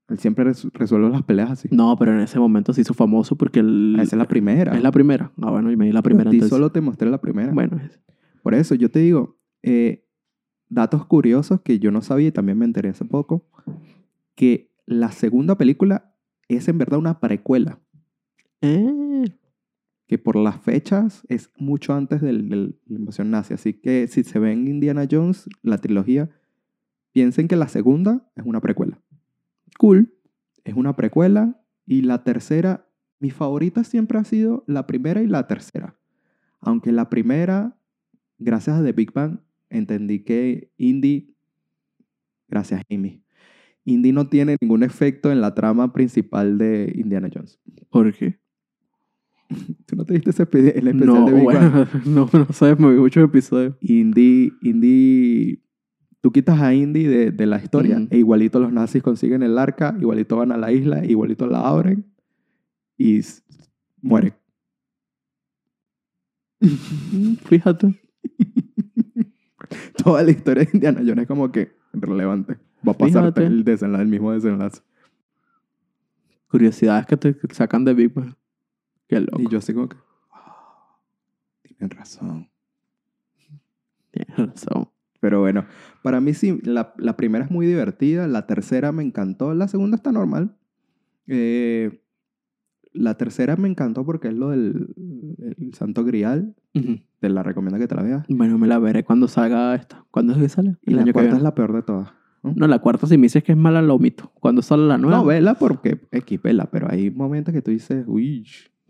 [SPEAKER 1] Él siempre res- resuelve las peleas así.
[SPEAKER 2] No, pero en ese momento se hizo famoso porque el...
[SPEAKER 1] Esa es la primera.
[SPEAKER 2] Es la primera. Ah, bueno, y me di la primera entonces.
[SPEAKER 1] solo te mostré la primera.
[SPEAKER 2] Bueno, es-
[SPEAKER 1] Por eso yo te digo, eh, datos curiosos que yo no sabía y también me enteré hace poco, que la segunda película es en verdad una precuela,
[SPEAKER 2] Eh,
[SPEAKER 1] que por las fechas es mucho antes de la invasión nazi. Así que si se ven Indiana Jones, la trilogía, piensen que la segunda es una precuela.
[SPEAKER 2] cool.
[SPEAKER 1] Es una precuela y la tercera, mi favorita siempre ha sido la primera y la tercera. Aunque la primera, gracias a The Big Bang, entendí que Indy, gracias Amy, Indy no tiene ningún efecto en la trama principal de Indiana Jones.
[SPEAKER 2] ¿Por qué?
[SPEAKER 1] ¿Tú no te viste ese el especial
[SPEAKER 2] No,
[SPEAKER 1] de Big Bang?
[SPEAKER 2] bueno, no, no sabes, me vi muchos episodios.
[SPEAKER 1] Indy, Indy, tú quitas a Indy de, de la historia e igualito los nazis consiguen el arca, igualito van a la isla, igualito la abren y mueren.
[SPEAKER 2] Fíjate.
[SPEAKER 1] Toda la historia de Indiana Jones es como que relevante. Va a pasar el, desenlace, el mismo desenlace.
[SPEAKER 2] Curiosidades que te sacan de Big Bang. Qué loco.
[SPEAKER 1] Y yo así como que... "Ah, tienen razón.
[SPEAKER 2] Tienes razón.
[SPEAKER 1] Pero bueno, para mí sí, la, la primera es muy divertida, la tercera me encantó, la segunda está normal. Eh, la tercera me encantó porque es lo del el Santo Grial,
[SPEAKER 2] Ujú.
[SPEAKER 1] te la recomiendo que te la veas.
[SPEAKER 2] Bueno, me la veré cuando salga esta. ¿Cuándo es que sale?
[SPEAKER 1] Y la cuarta es la peor de todas. ¿no?
[SPEAKER 2] No, la cuarta si me dices que es mala, lo omito. Cuando sale la nueva?
[SPEAKER 1] No, vela porque X, vela, pero hay momentos que tú dices, uy.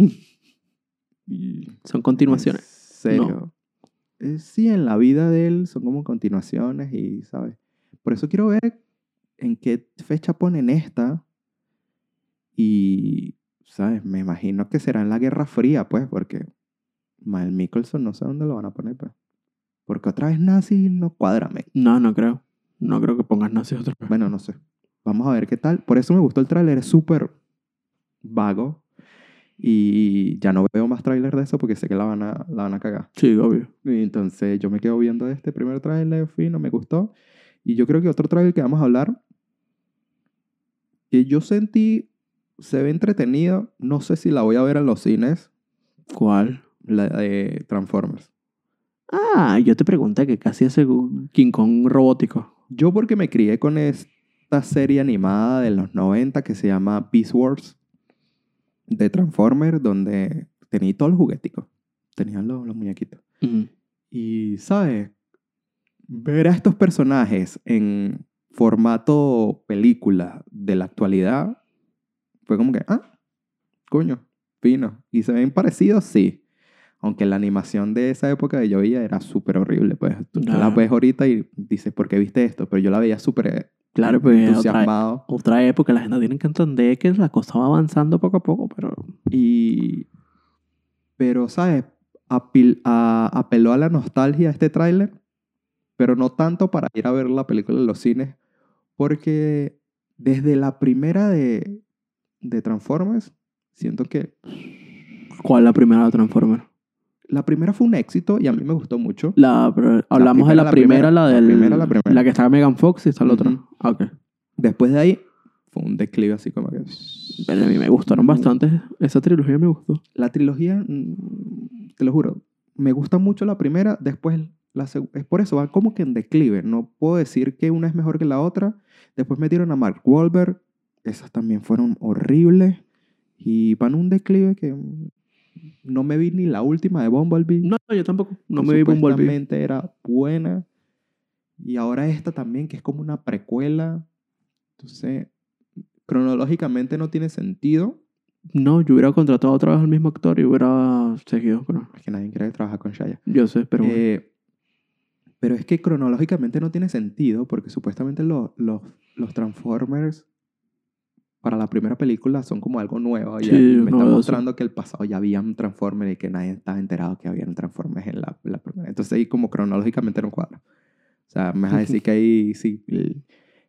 [SPEAKER 2] Son continuaciones.
[SPEAKER 1] ¿En serio? Eh, sí, en la vida de él son como continuaciones y, ¿sabes? Por eso quiero ver en qué fecha ponen esta. Y, ¿sabes? Me imagino que será en la Guerra Fría, pues, porque Mal Mickelson no sé dónde lo van a poner, pues. Porque otra vez nazi no cuadra.
[SPEAKER 2] No, no creo. No creo que pongas nazi otra vez.
[SPEAKER 1] Bueno, no sé. Vamos a ver qué tal. Por eso me gustó el tráiler. Es súper vago. Y ya no veo más tráiler de eso porque sé que la van a, la van a cagar.
[SPEAKER 2] Sí, obvio.
[SPEAKER 1] Y entonces yo me quedo viendo este primer tráiler, fino, me gustó. Y yo creo que otro tráiler que vamos a hablar, que yo sentí, se ve entretenido. No sé si la voy a ver en los cines,
[SPEAKER 2] ¿Cuál?
[SPEAKER 1] la de Transformers.
[SPEAKER 2] Ah, yo te pregunté que casi ese King Kong robótico.
[SPEAKER 1] Yo porque me crié con esta serie animada de los 90 que se llama Beast Wars de Transformers, donde tenía todos los jugueticos. Tenían los, los muñequitos. Y, ¿sabes? Ver a estos personajes en formato película de la actualidad fue como que, ah, coño, fino. ¿Y se ven parecidos? Sí. Aunque la animación de esa época de yo veía era súper horrible. Pues tú
[SPEAKER 2] Ah.
[SPEAKER 1] la ves ahorita y dices, ¿por qué viste esto? Pero yo la veía súper
[SPEAKER 2] Claro, pues otra,
[SPEAKER 1] entusiasmado.
[SPEAKER 2] otra época. La gente tiene que entender que la cosa va avanzando poco a poco, pero...
[SPEAKER 1] Y. Pero, ¿sabes? Apil- a- apeló a la nostalgia este tráiler, pero no tanto para ir a ver la película en los cines, porque desde la primera de, de Transformers, siento que
[SPEAKER 2] ¿Cuál es la primera de Transformers?
[SPEAKER 1] La primera fue un éxito y a mí me gustó mucho.
[SPEAKER 2] La, pero hablamos de
[SPEAKER 1] primera,
[SPEAKER 2] la
[SPEAKER 1] la
[SPEAKER 2] primera,
[SPEAKER 1] primera,
[SPEAKER 2] la
[SPEAKER 1] la
[SPEAKER 2] del...
[SPEAKER 1] primera, la primera.
[SPEAKER 2] que está Megan Fox y está la otra.
[SPEAKER 1] Ujú.
[SPEAKER 2] Ah, ok.
[SPEAKER 1] Después de ahí, fue un declive así como que.
[SPEAKER 2] Pero a mí me gustaron bastante. Esa trilogía me gustó.
[SPEAKER 1] La trilogía, mm, te lo juro, me gusta mucho la primera, después la es por eso, va como que en declive. No puedo decir que una es mejor que la otra. Después metieron a Mark Wahlberg, esas también fueron horribles. Y van un declive que mm, no me vi ni la última de Bumblebee.
[SPEAKER 2] No, yo tampoco. No me vi Bumblebee.
[SPEAKER 1] supuestamente era buena. Y ahora esta también, que es como una precuela. Entonces, cronológicamente no tiene sentido.
[SPEAKER 2] No, yo hubiera contratado otra vez al mismo actor y hubiera seguido. Pero
[SPEAKER 1] Es que nadie quiere trabajar con Shia.
[SPEAKER 2] yo sé, pero.
[SPEAKER 1] Eh, pero es que cronológicamente no tiene sentido porque supuestamente lo- los, los Transformers para la primera película son como algo nuevo. y
[SPEAKER 2] Sí,
[SPEAKER 1] me está
[SPEAKER 2] novedoso.
[SPEAKER 1] mostrando que el pasado ya había un Transformer y que nadie estaba enterado que había un Transformers en la, la primera. Entonces ahí como cronológicamente no cuadra. O sea, me vas a decir que ahí sí, el,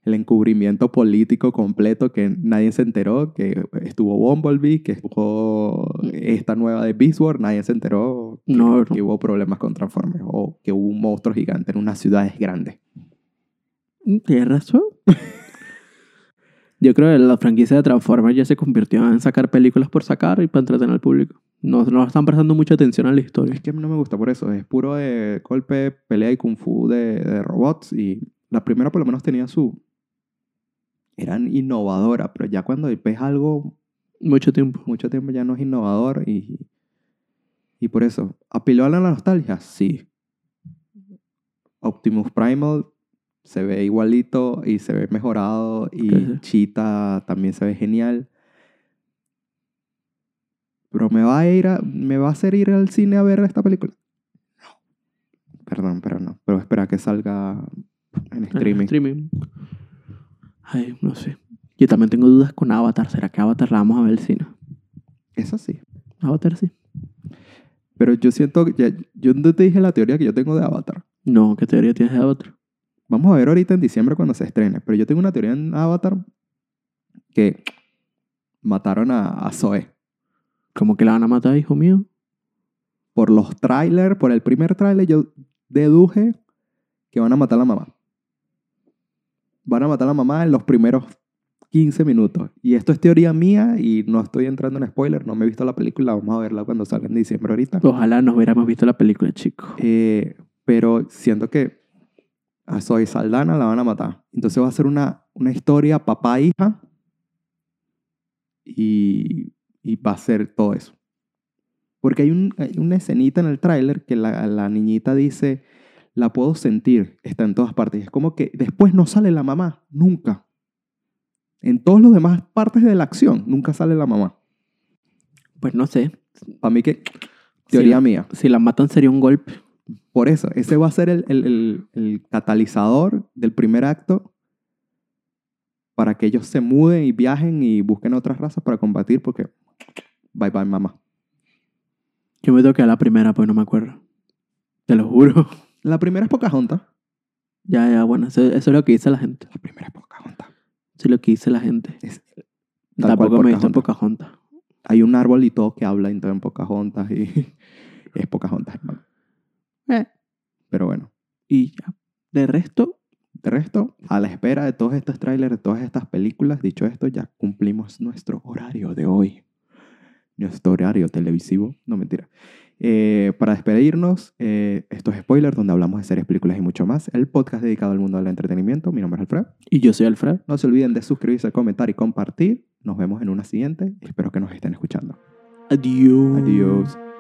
[SPEAKER 1] el encubrimiento político completo que nadie se enteró, que estuvo Bumblebee, que estuvo esta nueva de Beast Wars, nadie se enteró que,
[SPEAKER 2] No, no.
[SPEAKER 1] que hubo problemas con Transformers o que hubo un monstruo gigante en unas ciudades grandes.
[SPEAKER 2] ¿Tienes razón? Yo creo que la franquicia de Transformers ya se convirtió en sacar películas por sacar y para entretener al público. No, no están prestando mucha atención a la historia.
[SPEAKER 1] Es que a mí no me gusta por eso, es puro de golpe, pelea y kung fu de, de robots y la primera por lo menos tenía su... Eran innovadora, pero ya cuando ves algo
[SPEAKER 2] Mucho tiempo.
[SPEAKER 1] mucho tiempo ya no es innovador y, y por eso, ¿apeló a la nostalgia? Sí. Optimus Primal se ve igualito y se ve mejorado y. Cheetah también se ve genial. Pero me va a ir a- me va a hacer ir al cine a ver esta película. No. Perdón, pero no. Pero espera que salga en streaming.
[SPEAKER 2] Streaming. Ay, no sé. Yo también tengo dudas con Avatar. ¿Será que Avatar la vamos a ver al cine?
[SPEAKER 1] Eso sí.
[SPEAKER 2] Avatar sí.
[SPEAKER 1] Pero yo siento que ya- yo no te dije la teoría que yo tengo de Avatar.
[SPEAKER 2] No, ¿qué teoría tienes de Avatar?
[SPEAKER 1] Vamos a ver ahorita en diciembre cuando se estrene. Pero yo tengo una teoría en Avatar que mataron a, a Zoe.
[SPEAKER 2] ¿Cómo que la van a matar, hijo mío?
[SPEAKER 1] Por los trailers, por el primer trailer, yo deduje que van a matar a la mamá. Van a matar a la mamá en los primeros 15 minutos. Y esto es teoría mía y no estoy entrando en spoiler. No me he visto la película. Vamos a verla cuando salga en diciembre ahorita.
[SPEAKER 2] Ojalá nos hubiéramos visto la película, chico.
[SPEAKER 1] Eh, pero siento que a Zoe Saldana la van a matar. Entonces va a ser una, una historia papá-hija y, y va a ser todo eso. Porque hay, un- hay una escenita en el tráiler que la, la niñita dice, la puedo sentir, está en todas partes. Y es como que después no sale la mamá, nunca. En todas las demás partes de la acción, nunca sale la mamá.
[SPEAKER 2] Pues no sé.
[SPEAKER 1] Para mí que, teoría
[SPEAKER 2] si,
[SPEAKER 1] mía.
[SPEAKER 2] Si la matan sería un golpe.
[SPEAKER 1] Por eso, ese va a ser el, el- el- el catalizador del primer acto para que ellos se muden y viajen y busquen otras razas para combatir porque bye bye mamá.
[SPEAKER 2] Yo me toqué a la primera, pues no me acuerdo. Te lo juro.
[SPEAKER 1] La primera es Pocahontas.
[SPEAKER 2] Ya, ya, bueno, eso, eso es lo que dice la gente.
[SPEAKER 1] La primera es Pocahontas.
[SPEAKER 2] Eso es lo que dice la gente.
[SPEAKER 1] Es-
[SPEAKER 2] Tampoco me he visto en Pocahontas.
[SPEAKER 1] Hay un árbol y todo que habla en todo en Pocahontas y es Pocahontas, hermano.
[SPEAKER 2] Eh,
[SPEAKER 1] Pero bueno,
[SPEAKER 2] y ya. De resto,
[SPEAKER 1] de resto, a la espera de todos estos trailers, de todas estas películas, dicho esto, ya cumplimos nuestro horario de hoy. Nuestro horario televisivo. No, mentira. Eh, para despedirnos, eh, estos spoilers donde hablamos de series, películas y mucho más. El podcast dedicado al mundo del entretenimiento. Mi nombre es Alfred.
[SPEAKER 2] y yo soy Alfred.
[SPEAKER 1] No se olviden de suscribirse, comentar y compartir. Nos vemos en una siguiente. Espero que nos estén escuchando.
[SPEAKER 2] Adiós.
[SPEAKER 1] Adiós.